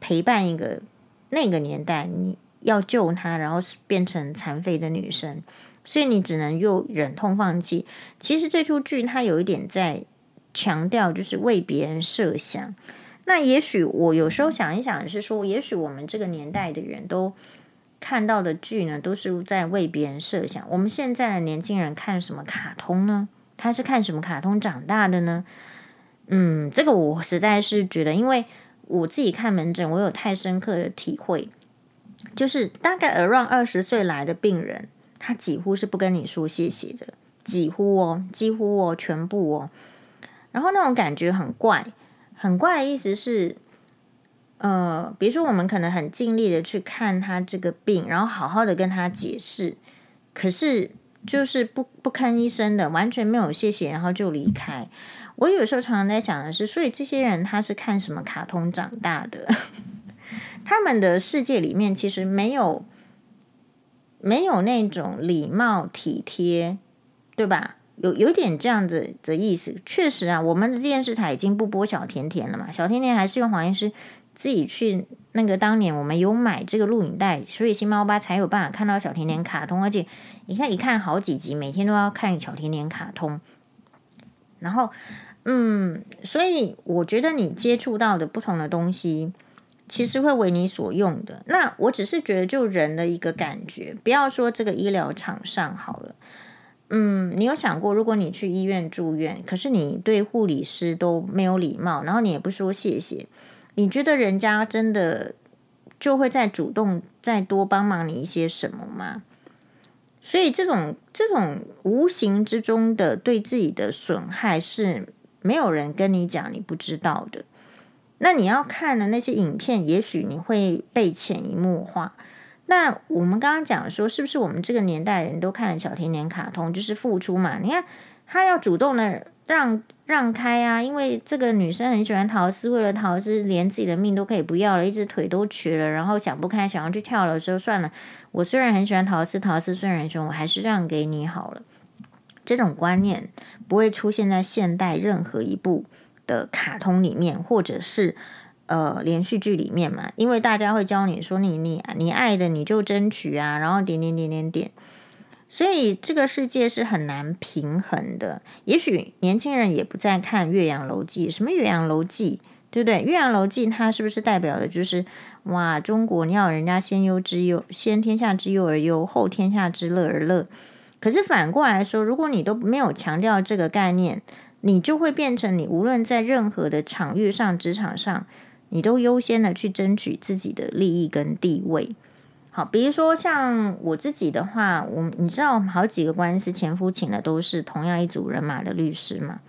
陪伴一个那个年代，你要救他，然后变成残废的女生。所以你只能又忍痛放弃。其实这出剧它有一点在强调，就是为别人设想。那也许我有时候想一想，是说，也许我们这个年代的人都看到的剧呢，都是在为别人设想。我们现在的年轻人看什么卡通呢？他是看什么卡通长大的呢？嗯，这个我实在是觉得，因为我自己看门诊，我有太深刻的体会，就是大概 around 二十岁来的病人。他几乎是不跟你说谢谢的，几乎哦，几乎哦，全部哦。然后那种感觉很怪，很怪的意思是，呃，比如说我们可能很尽力的去看他这个病，然后好好的跟他解释，可是就是不不吭一声的，完全没有谢谢，然后就离开。我有时候常常在想的是，所以这些人他是看什么卡通长大的？他们的世界里面其实没有。没有那种礼貌体贴，对吧？有有点这样子的意思。确实啊，我们的电视台已经不播小甜甜了嘛。小甜甜还是用黄医师自己去那个当年我们有买这个录影带，所以新猫吧才有办法看到小甜甜卡通。而且你看一看好几集，每天都要看小甜甜卡通。然后，嗯，所以我觉得你接触到的不同的东西。其实会为你所用的。那我只是觉得，就人的一个感觉，不要说这个医疗场上好了。嗯，你有想过，如果你去医院住院，可是你对护理师都没有礼貌，然后你也不说谢谢，你觉得人家真的就会再主动再多帮忙你一些什么吗？所以这种这种无形之中的对自己的损害，是没有人跟你讲，你不知道的。那你要看的那些影片，也许你会被潜移默化。那我们刚刚讲说，是不是我们这个年代人都看了小甜甜卡通，就是付出嘛？你看他要主动的让让开啊，因为这个女生很喜欢陶斯，为了陶斯连自己的命都可以不要了，一只腿都瘸了，然后想不开，想要去跳楼的时候，算了，我虽然很喜欢陶斯，陶斯虽然很凶，我还是让给你好了。这种观念不会出现在现代任何一部的卡通里面，或者是呃连续剧里面嘛，因为大家会教你说你你你爱的你就争取啊，然后点点点点点，所以这个世界是很难平衡的。也许年轻人也不再看《岳阳楼记》，什么《岳阳楼记》，对不对？《岳阳楼记》它是不是代表的就是哇，中国你要人家先忧之忧，先天下之忧而忧，后天下之乐而乐。可是反过来说，如果你都没有强调这个概念，你就会变成你无论在任何的场域上、职场上，你都优先的去争取自己的利益跟地位。好，比如说像我自己的话，我你知道好几个官司前夫请的都是同样一组人马的律师嘛，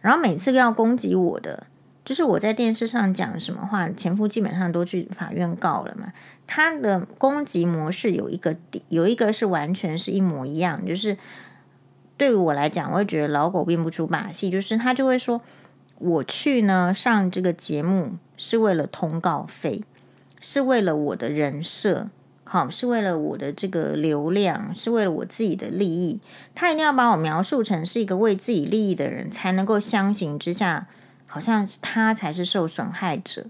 然后每次要攻击我的，就是我在电视上讲什么话，前夫基本上都去法院告了嘛。他的攻击模式有一个有一个是完全是一模一样，就是对于我来讲，我会觉得老狗变不出把戏，就是他就会说，我去呢上这个节目是为了通告费，是为了我的人设。好，是为了我的这个流量，是为了我自己的利益。他一定要把我描述成是一个为自己利益的人，才能够相形之下，好像他才是受损害者。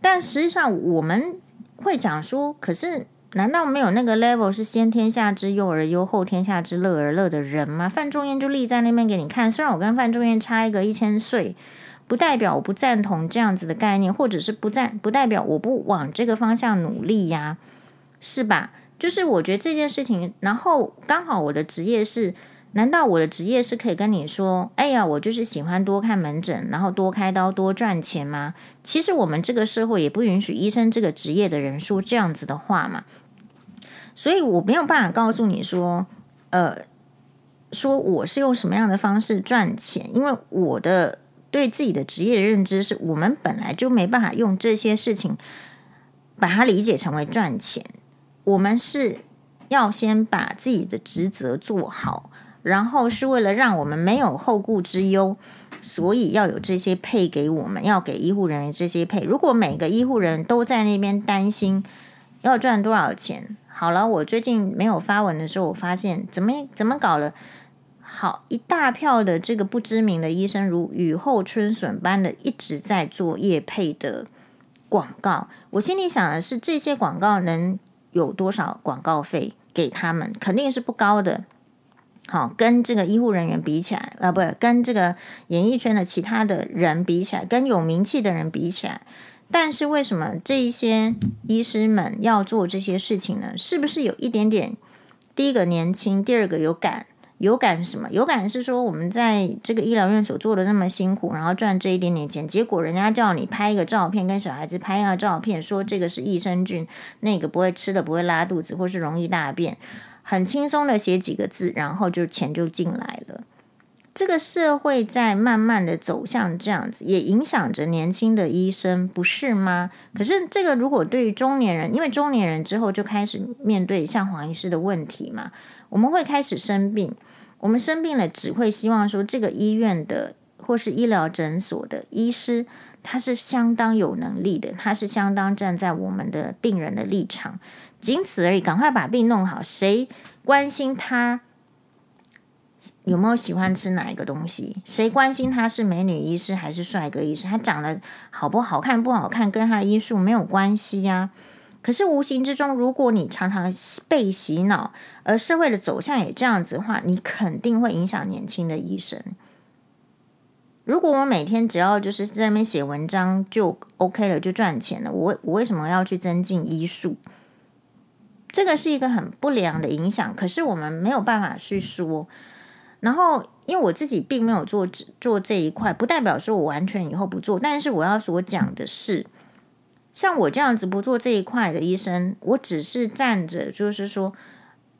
但实际上，我们会讲说，可是难道没有那个 level 是先天下之忧而忧，后天下之乐而乐的人吗？范仲淹就立在那边给你看。虽然我跟范仲淹差一个一千岁，不代表我不赞同这样子的概念，或者是不赞，不代表我不往这个方向努力呀。是吧？就是我觉得这件事情，然后刚好我的职业是，难道我的职业是可以跟你说，哎呀，我就是喜欢多看门诊，然后多开刀多赚钱吗？其实我们这个社会也不允许医生这个职业的人说这样子的话嘛。所以我没有办法告诉你说，呃，说我是用什么样的方式赚钱，因为我的对自己的职业认知是我们本来就没办法用这些事情把它理解成为赚钱。我们是要先把自己的职责做好，然后是为了让我们没有后顾之忧，所以要有这些配给我们，要给医护人员这些配。如果每个医护人都在那边担心要赚多少钱，好了，我最近没有发文的时候，我发现怎么怎么搞了，好一大票的这个不知名的医生，如雨后春笋般的一直在做业配的广告。我心里想的是，这些广告能。有多少广告费给他们，肯定是不高的。好，跟这个医护人员比起来，啊，不，跟这个演艺圈的其他的人比起来，跟有名气的人比起来，但是为什么这一些医师们要做这些事情呢？是不是有一点点？第一个年轻，第二个有感。有感什么？有感是说，我们在这个医疗院所做的那么辛苦，然后赚这一点点钱，结果人家叫你拍一个照片，跟小孩子拍一个照片，说这个是益生菌，那个不会吃的不会拉肚子，或是容易大便，很轻松的写几个字，然后就钱就进来了。这个社会在慢慢的走向这样子，也影响着年轻的医生，不是吗？可是这个如果对于中年人，因为中年人之后就开始面对像黄医师的问题嘛。我们会开始生病，我们生病了，只会希望说这个医院的或是医疗诊所的医师，他是相当有能力的，他是相当站在我们的病人的立场，仅此而已。赶快把病弄好，谁关心他有没有喜欢吃哪一个东西？谁关心他是美女医师还是帅哥医师？他长得好不好看不好看，跟他的医术没有关系呀。可是无形之中，如果你常常被洗脑，而社会的走向也这样子的话，你肯定会影响年轻的医生。如果我每天只要就是在那边写文章就 OK 了，就赚钱了，我我为什么要去增进医术？这个是一个很不良的影响。可是我们没有办法去说。然后，因为我自己并没有做做这一块，不代表说我完全以后不做。但是我要所讲的是。像我这样子不做这一块的医生，我只是站着，就是说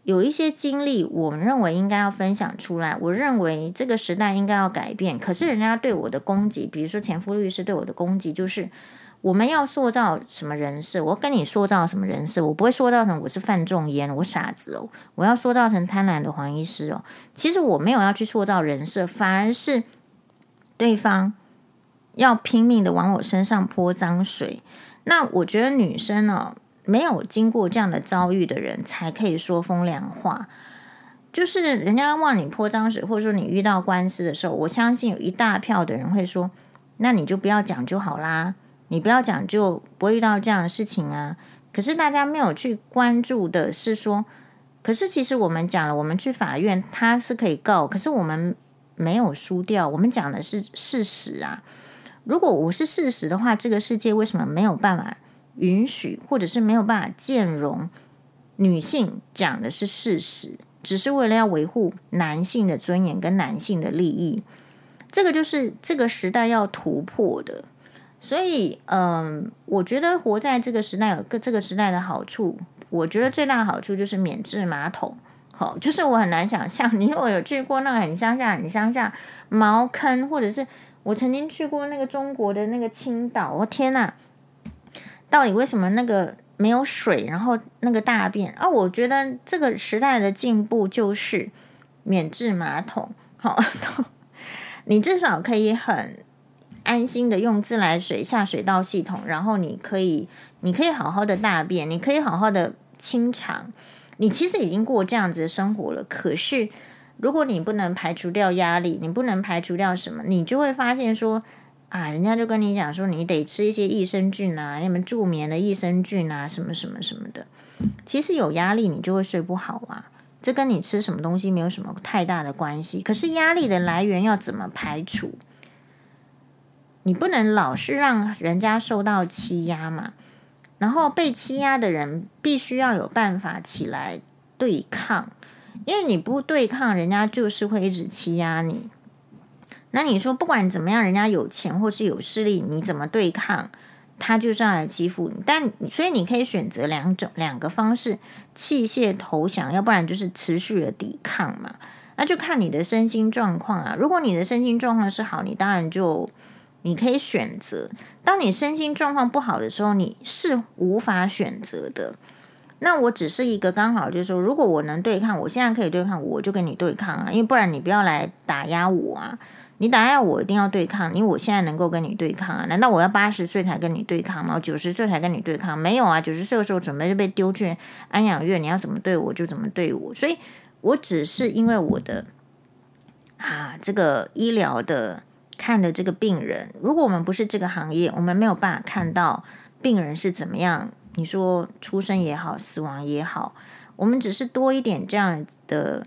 有一些经历，我们认为应该要分享出来。我认为这个时代应该要改变。可是人家对我的攻击，比如说前夫律师对我的攻击，就是我们要塑造什么人设？我跟你塑造什么人设？我不会塑造成我是范仲淹，我傻子哦。我要塑造成贪婪的黄医师哦。其实我没有要去塑造人设，反而是对方要拼命的往我身上泼脏水。那我觉得女生呢，没有经过这样的遭遇的人，才可以说风凉话。就是人家往你泼脏水，或者说你遇到官司的时候，我相信有一大票的人会说：“那你就不要讲就好啦，你不要讲就不会遇到这样的事情啊。”可是大家没有去关注的是说，可是其实我们讲了，我们去法院他是可以告，可是我们没有输掉，我们讲的是事实啊。如果我是事实的话，这个世界为什么没有办法允许，或者是没有办法兼容女性讲的是事实，只是为了要维护男性的尊严跟男性的利益？这个就是这个时代要突破的。所以，嗯，我觉得活在这个时代有个这个时代的好处，我觉得最大的好处就是免治马桶。好，就是我很难想象，你如果有去过那个很乡下、很乡下茅坑，或者是。我曾经去过那个中国的那个青岛，我天哪！到底为什么那个没有水，然后那个大便啊？我觉得这个时代的进步就是免治马桶，好，你至少可以很安心的用自来水下水道系统，然后你可以，你可以好好的大便，你可以好好的清肠，你其实已经过这样子的生活了。可是如果你不能排除掉压力，你不能排除掉什么，你就会发现说啊，人家就跟你讲说，你得吃一些益生菌啊，什么助眠的益生菌啊，什么什么什么的。其实有压力你就会睡不好啊，这跟你吃什么东西没有什么太大的关系。可是压力的来源要怎么排除？你不能老是让人家受到欺压嘛，然后被欺压的人必须要有办法起来对抗，因为你不对抗，人家就是会一直欺压你。那你说不管怎么样，人家有钱或是有势力，你怎么对抗，他就是要来欺负你。但所以你可以选择两种两个方式：弃械投降，要不然就是持续的抵抗嘛。那就看你的身心状况啊。如果你的身心状况是好，你当然就。你可以选择，当你身心状况不好的时候，你是无法选择的。那我只是一个刚好，就是说，如果我能对抗，我现在可以对抗，我就跟你对抗啊，因为不然你不要来打压我啊！你打压我，一定要对抗，因为我现在能够跟你对抗啊？难道我要八十岁才跟你对抗吗？九十岁才跟你对抗？没有啊！九十岁的时候准备就被丢去安养院，你要怎么对我就怎么对我。所以我只是因为我的啊，这个医疗的。看的这个病人，如果我们不是这个行业，我们没有办法看到病人是怎么样。你说出生也好，死亡也好，我们只是多一点这样的，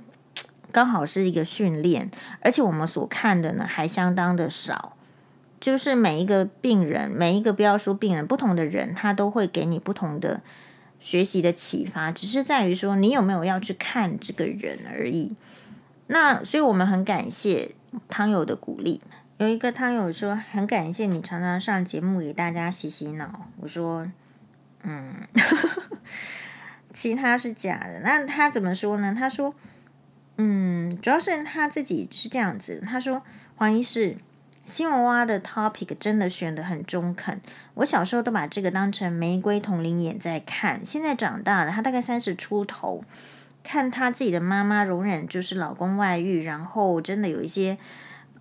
刚好是一个训练，而且我们所看的呢还相当的少。就是每一个病人，每一个不要说病人，不同的人，他都会给你不同的学习的启发，只是在于说你有没有要去看这个人而已。那所以我们很感谢汤友的鼓励。有一个汤友说，很感谢你常常上节目给大家洗洗脑。我说，嗯，其他是假的。那他怎么说呢？他说，嗯，主要是他自己是这样子。他说，黄医师，新娃娃的 topic 真的选得很中肯。我小时候都把这个当成玫瑰瞳铃眼在看。现在长大了，他大概三十出头，看他自己的妈妈容忍就是老公外遇，然后真的有一些。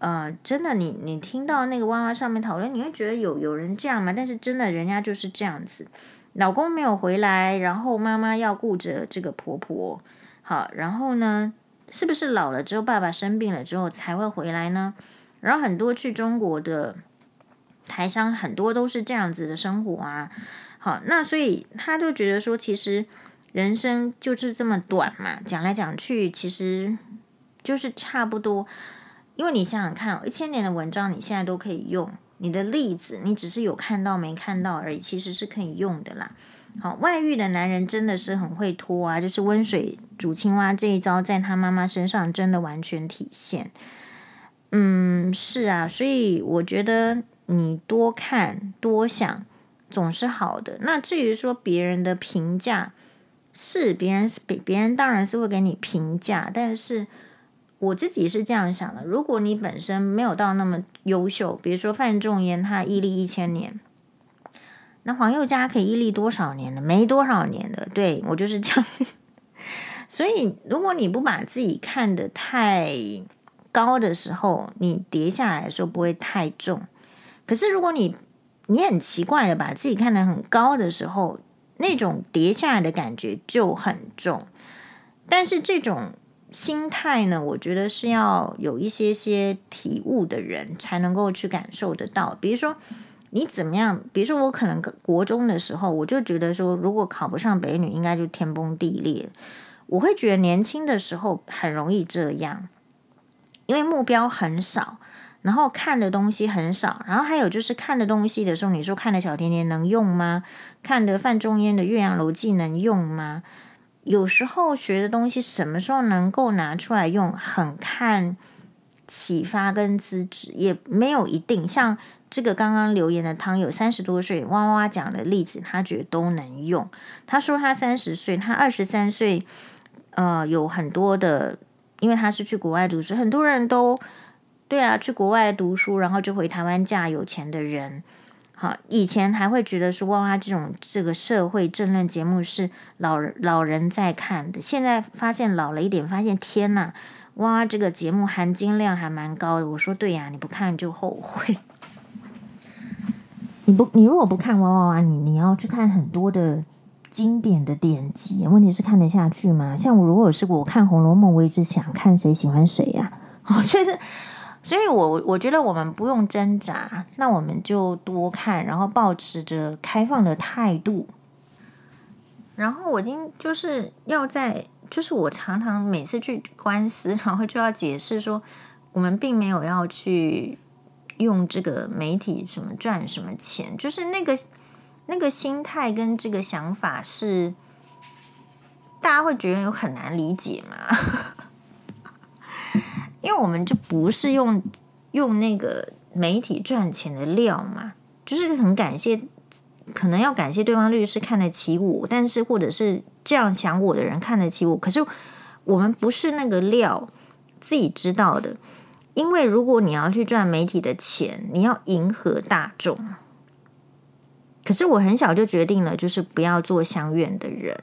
呃，真的你，你听到那个哇哇上面讨论，你会觉得有有人这样吗？但是真的，人家就是这样子，老公没有回来，然后妈妈要顾着这个婆婆，好，然后呢，是不是老了之后，爸爸生病了之后才会回来呢？然后很多去中国的台商，很多都是这样子的生活啊。好，那所以他就觉得说，其实人生就是这么短嘛，讲来讲去，其实就是差不多。因为你想想看，一千年的文章你现在都可以用，你的例子你只是有看到没看到而已，其实是可以用的啦。好，外遇的男人真的是很会拖啊，就是温水煮青蛙这一招，在他妈妈身上真的完全体现。嗯，是啊，所以我觉得你多看多想总是好的。那至于说别人的评价，是别人是别别人当然是会给你评价，但是。我自己是这样想的：如果你本身没有到那么优秀，比如说范仲淹，他屹立一千年，那黄宥嘉可以屹立多少年呢？没多少年的。对，我就是这样。所以，如果你不把自己看得太高的时候，你跌下来的时候不会太重。可是，如果你你很奇怪的把自己看得很高的时候，那种跌下来的感觉就很重。但是这种。心态呢，我觉得是要有一些些体悟的人才能够去感受得到。比如说，你怎么样？比如说，我可能国中的时候，我就觉得说，如果考不上北女，应该就天崩地裂。我会觉得年轻的时候很容易这样，因为目标很少，然后看的东西很少，然后还有就是看的东西的时候，你说看的小甜甜能用吗？看的范仲淹的《岳阳楼记》能用吗？有时候学的东西什么时候能够拿出来用，很看启发跟资质，也没有一定。像这个刚刚留言的汤友，三十多岁，哇哇讲的例子，他觉得都能用。他说他三十岁，他二十三岁，呃，有很多的，因为他是去国外读书，很多人都对啊，去国外读书，然后就回台湾嫁有钱的人。好，以前还会觉得说哇哇这种这个社会政论节目是老人老人在看的，现在发现老了一点，发现天呐，哇这个节目含金量还蛮高的。我说对呀，你不看就后悔。你不，你如果不看哇哇哇，你你要去看很多的经典的典籍，问题是看得下去吗？像我如果是，我看《红楼梦》，我一直想看谁喜欢谁呀？哦，确实。所以我，我觉得我们不用挣扎，那我们就多看，然后保持着开放的态度。然后，我今就是要在，就是我常常每次去官司，然后就要解释说，我们并没有要去用这个媒体什么赚什么钱，就是那个那个心态跟这个想法是，大家会觉得有很难理解嘛。因为我们就不是用用那个媒体赚钱的料嘛，就是很感谢，可能要感谢对方律师看得起我，但是或者是这样想我的人看得起我，可是我们不是那个料，自己知道的。因为如果你要去赚媒体的钱，你要迎合大众，可是我很小就决定了，就是不要做相怨的人，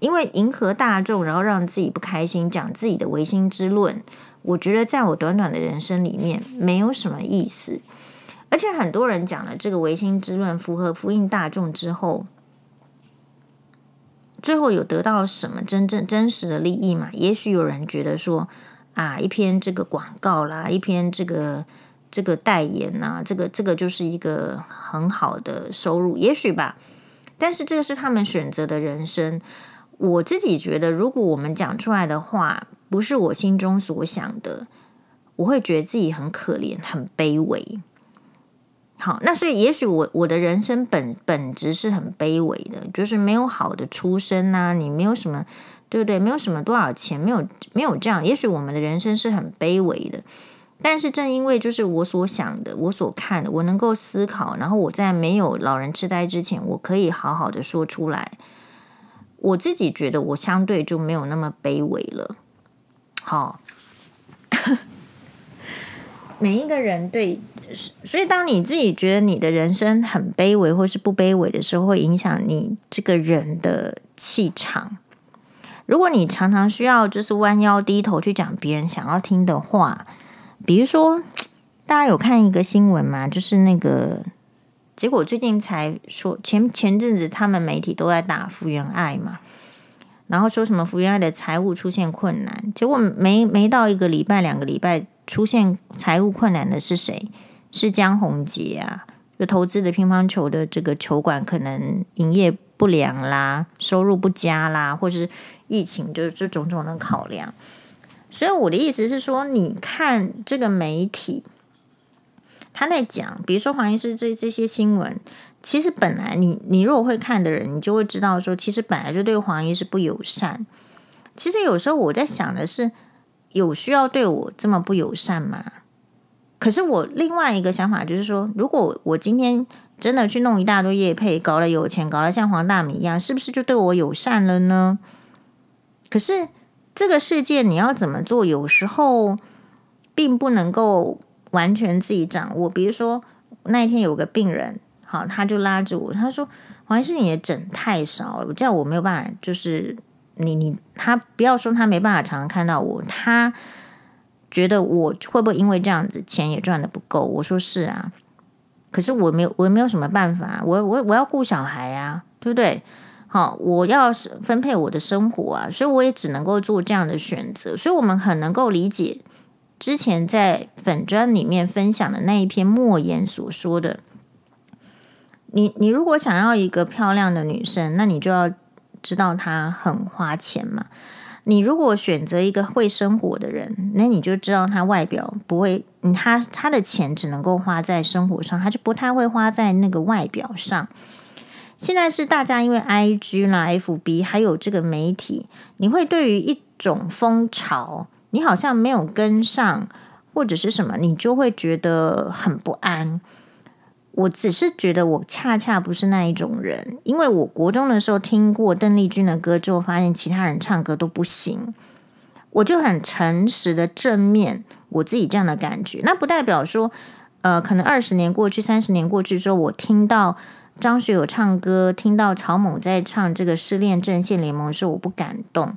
因为迎合大众，然后让自己不开心，讲自己的唯心之论。我觉得在我短短的人生里面没有什么意思，而且很多人讲了这个唯心之论，符合福音大众之后，最后有得到什么真正真实的利益吗？也许有人觉得说啊，一篇这个广告啦，一篇这个这个代言呐、这个这个就是一个很好的收入，也许吧。但是这个是他们选择的人生。我自己觉得，如果我们讲出来的话，不是我心中所想的，我会觉得自己很可怜、很卑微。好，那所以也许我我的人生本本质是很卑微的，就是没有好的出身呐，你没有什么，对不对？没有什么多少钱，没有没有这样。也许我们的人生是很卑微的，但是正因为就是我所想的，我所看的，我能够思考，然后我在没有老人痴呆之前，我可以好好的说出来。我自己觉得我相对就没有那么卑微了。好，每一个人对，所以当你自己觉得你的人生很卑微或是不卑微的时候，会影响你这个人的气场。如果你常常需要就是弯腰低头去讲别人想要听的话，比如说大家有看一个新闻吗？就是那个结果最近才说前前阵子他们媒体都在打福原爱嘛。然后说什么福原爱的财务出现困难，结果没没到一个礼拜、两个礼拜，出现财务困难的是谁？是江宏杰啊，就投资的乒乓球的这个球馆可能营业不良啦，收入不佳啦，或是疫情，就是这种种的考量。所以我的意思是说，你看这个媒体，他在讲，比如说黄医师这这些新闻。其实本来你你如果会看的人，你就会知道说，其实本来就对黄医师不友善。其实有时候我在想的是，有需要对我这么不友善吗？可是我另外一个想法就是说，如果我今天真的去弄一大堆业配，搞了有钱，搞得像黄大米一样，是不是就对我友善了呢？可是这个世界你要怎么做，有时候并不能够完全自己掌握。比如说那一天有个病人。好，他就拉着我，他说：“黄医师，你的诊太少了，这样我没有办法。就是你你他不要说他没办法常常看到我，他觉得我会不会因为这样子钱也赚的不够？我说是啊，可是我没有，我也没有什么办法，我我我要顾小孩啊，对不对？好，我要分配我的生活啊，所以我也只能够做这样的选择。所以我们很能够理解之前在粉砖里面分享的那一篇莫言所说的。”你你如果想要一个漂亮的女生，那你就要知道她很花钱嘛。你如果选择一个会生活的人，那你就知道她外表不会，她她的钱只能够花在生活上，她就不太会花在那个外表上。现在是大家因为 IG 啦、FB 还有这个媒体，你会对于一种风潮，你好像没有跟上或者是什么，你就会觉得很不安。我只是觉得我恰恰不是那一种人，因为我国中的时候听过邓丽君的歌之后，发现其他人唱歌都不行，我就很诚实的正面我自己这样的感觉。那不代表说，呃，可能二十年过去、三十年过去之后，我听到张学友唱歌，听到曹猛在唱这个《失恋阵线联盟》的时候，我不感动。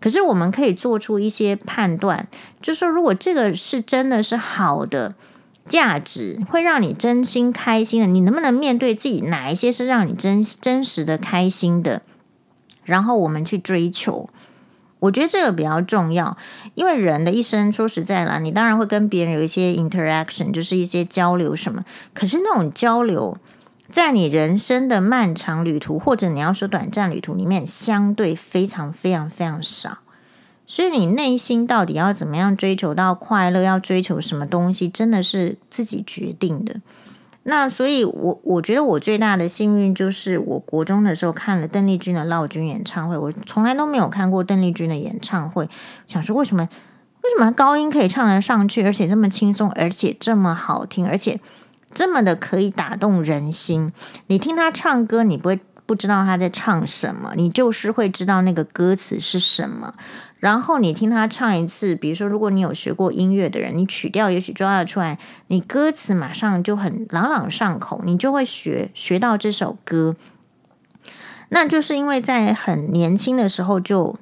可是我们可以做出一些判断，就说，如果这个是真的是好的价值，会让你真心开心的，你能不能面对自己哪一些是让你真真实的开心的？然后我们去追求，我觉得这个比较重要，因为人的一生说实在啦，你当然会跟别人有一些 interaction，就是一些交流什么，可是那种交流。在你人生的漫长旅途，或者你要说短暂旅途里面，相对非常非常非常少。所以你内心到底要怎么样追求到快乐，要追求什么东西，真的是自己决定的。那所以我，我觉得我最大的幸运就是，我国中的时候看了邓丽君的《劳军》演唱会。我从来都没有看过邓丽君的演唱会，想说为什么为什么高音可以唱得上去，而且这么轻松，而且这么好听，而且。这么的可以打动人心，你听他唱歌，你不会不知道他在唱什么，你就是会知道那个歌词是什么。然后你听他唱一次，比如说，如果你有学过音乐的人，你曲调也许抓得出来，你歌词马上就很朗朗上口，你就会学学到这首歌。那就是因为在很年轻的时候就。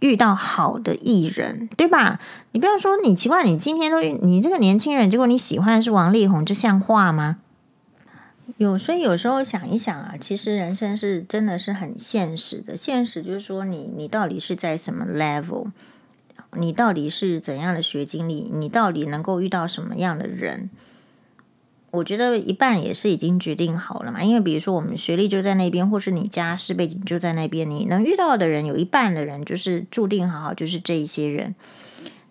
遇到好的艺人，对吧？你不要说你奇怪，你今天都你这个年轻人，结果你喜欢的是王力宏，这像话吗？有，所以有时候想一想啊，其实人生是真的是很现实的。现实就是说你，你到底是在什么 level？你到底是怎样的学经历？你到底能够遇到什么样的人？我觉得一半也是已经决定好了嘛，因为比如说我们学历就在那边，或是你家世背景就在那边，你能遇到的人有一半的人就是注定好好就是这一些人。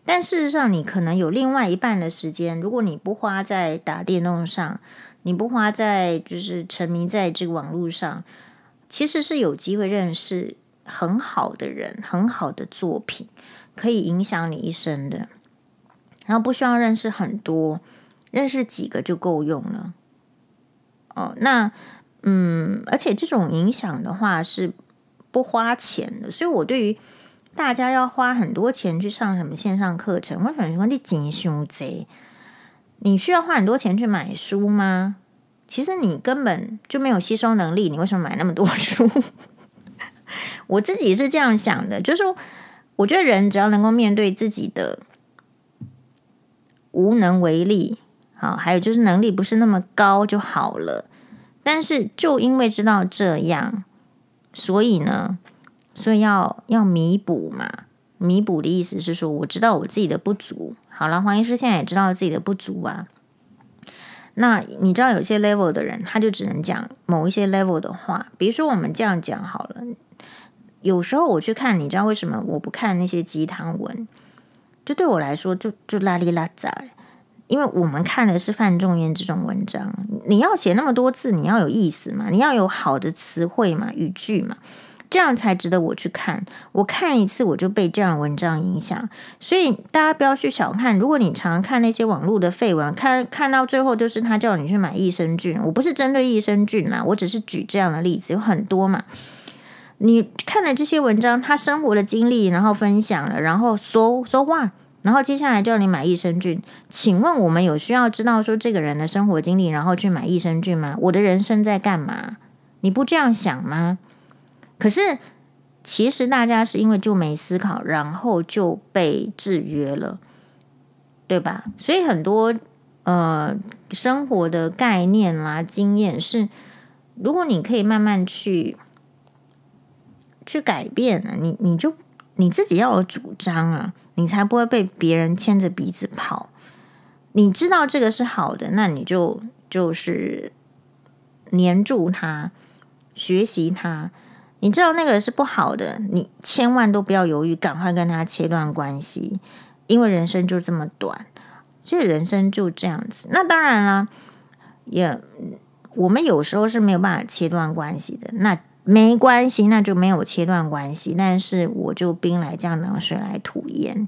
但事实上，你可能有另外一半的时间，如果你不花在打电动上，你不花在就是沉迷在这个网络上，其实是有机会认识很好的人、很好的作品，可以影响你一生的。然后不需要认识很多。认识几个就够用了，哦，那嗯，而且这种影响的话是不花钱的，所以我对于大家要花很多钱去上什么线上课程，我想说你钱伤济，你需要花很多钱去买书吗？其实你根本就没有吸收能力，你为什么买那么多书？我自己是这样想的，就是，我觉得人只要能够面对自己的无能为力。好，还有就是能力不是那么高就好了。但是就因为知道这样，所以呢，所以要要弥补嘛。弥补的意思是说，我知道我自己的不足。好了，黄医师现在也知道自己的不足啊。那你知道有些 level 的人，他就只能讲某一些 level 的话。比如说我们这样讲好了，有时候我去看，你知道为什么我不看那些鸡汤文？就对我来说就，就就拉里拉杂。因为我们看的是范仲淹这种文章，你要写那么多字，你要有意思嘛，你要有好的词汇嘛，语句嘛，这样才值得我去看。我看一次我就被这样文章影响，所以大家不要去小看。如果你常看那些网络的废文，看看到最后都是他叫你去买益生菌。我不是针对益生菌嘛，我只是举这样的例子，有很多嘛。你看了这些文章，他生活的经历，然后分享了，然后说说话。然后接下来叫你买益生菌，请问我们有需要知道说这个人的生活经历，然后去买益生菌吗？我的人生在干嘛？你不这样想吗？可是其实大家是因为就没思考，然后就被制约了，对吧？所以很多呃生活的概念啦、经验是，如果你可以慢慢去去改变呢，你你就。你自己要有主张啊，你才不会被别人牵着鼻子跑。你知道这个是好的，那你就就是黏住它，学习它。你知道那个是不好的，你千万都不要犹豫，赶快跟他切断关系，因为人生就这么短，所以人生就这样子。那当然了，也我们有时候是没有办法切断关系的。那没关系，那就没有切断关系。但是我就兵来将挡，水来土掩。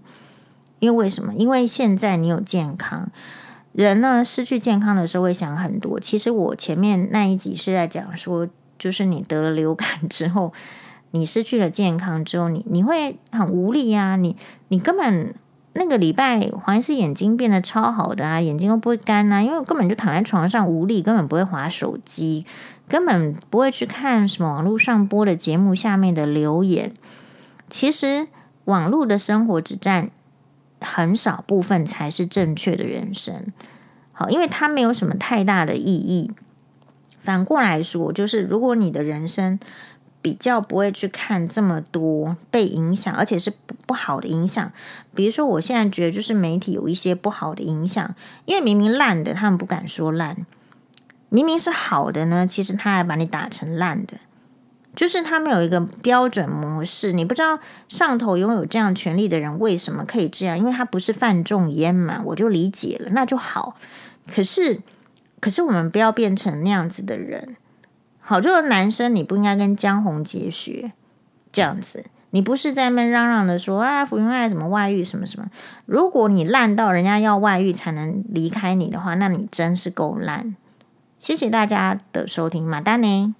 因为为什么？因为现在你有健康，人呢失去健康的时候会想很多。其实我前面那一集是在讲说，就是你得了流感 之后，你失去了健康之后，你你会很无力呀、你你根本那个礼拜黄医师眼睛变得超好的啊，眼睛都不会干啊，因为根本就躺在床上无力，根本不会滑手机，根本不会去看什么网络上播的节目下面的留言。其实网络的生活只占很少部分才是正确的人生。好，因为它没有什么太大的意义。反过来说，就是如果你的人生，比较不会去看这么多被影响，而且是不不好的影响。比如说，我现在觉得就是媒体有一些不好的影响，因为明明烂的他们不敢说烂，明明是好的呢，其实他还把你打成烂的，就是他们有一个标准模式。你不知道上头拥有这样权力的人为什么可以这样，因为他不是范仲淹嘛，我就理解了，那就好。可是，可是我们不要变成那样子的人。好，就是男生你不应该跟江宏杰学这样子，你不是在那嚷嚷的说啊，福原爱什么外遇什么什么。如果你烂到人家要外遇才能离开你的话，那你真是够烂。谢谢大家的收听，马丹妮。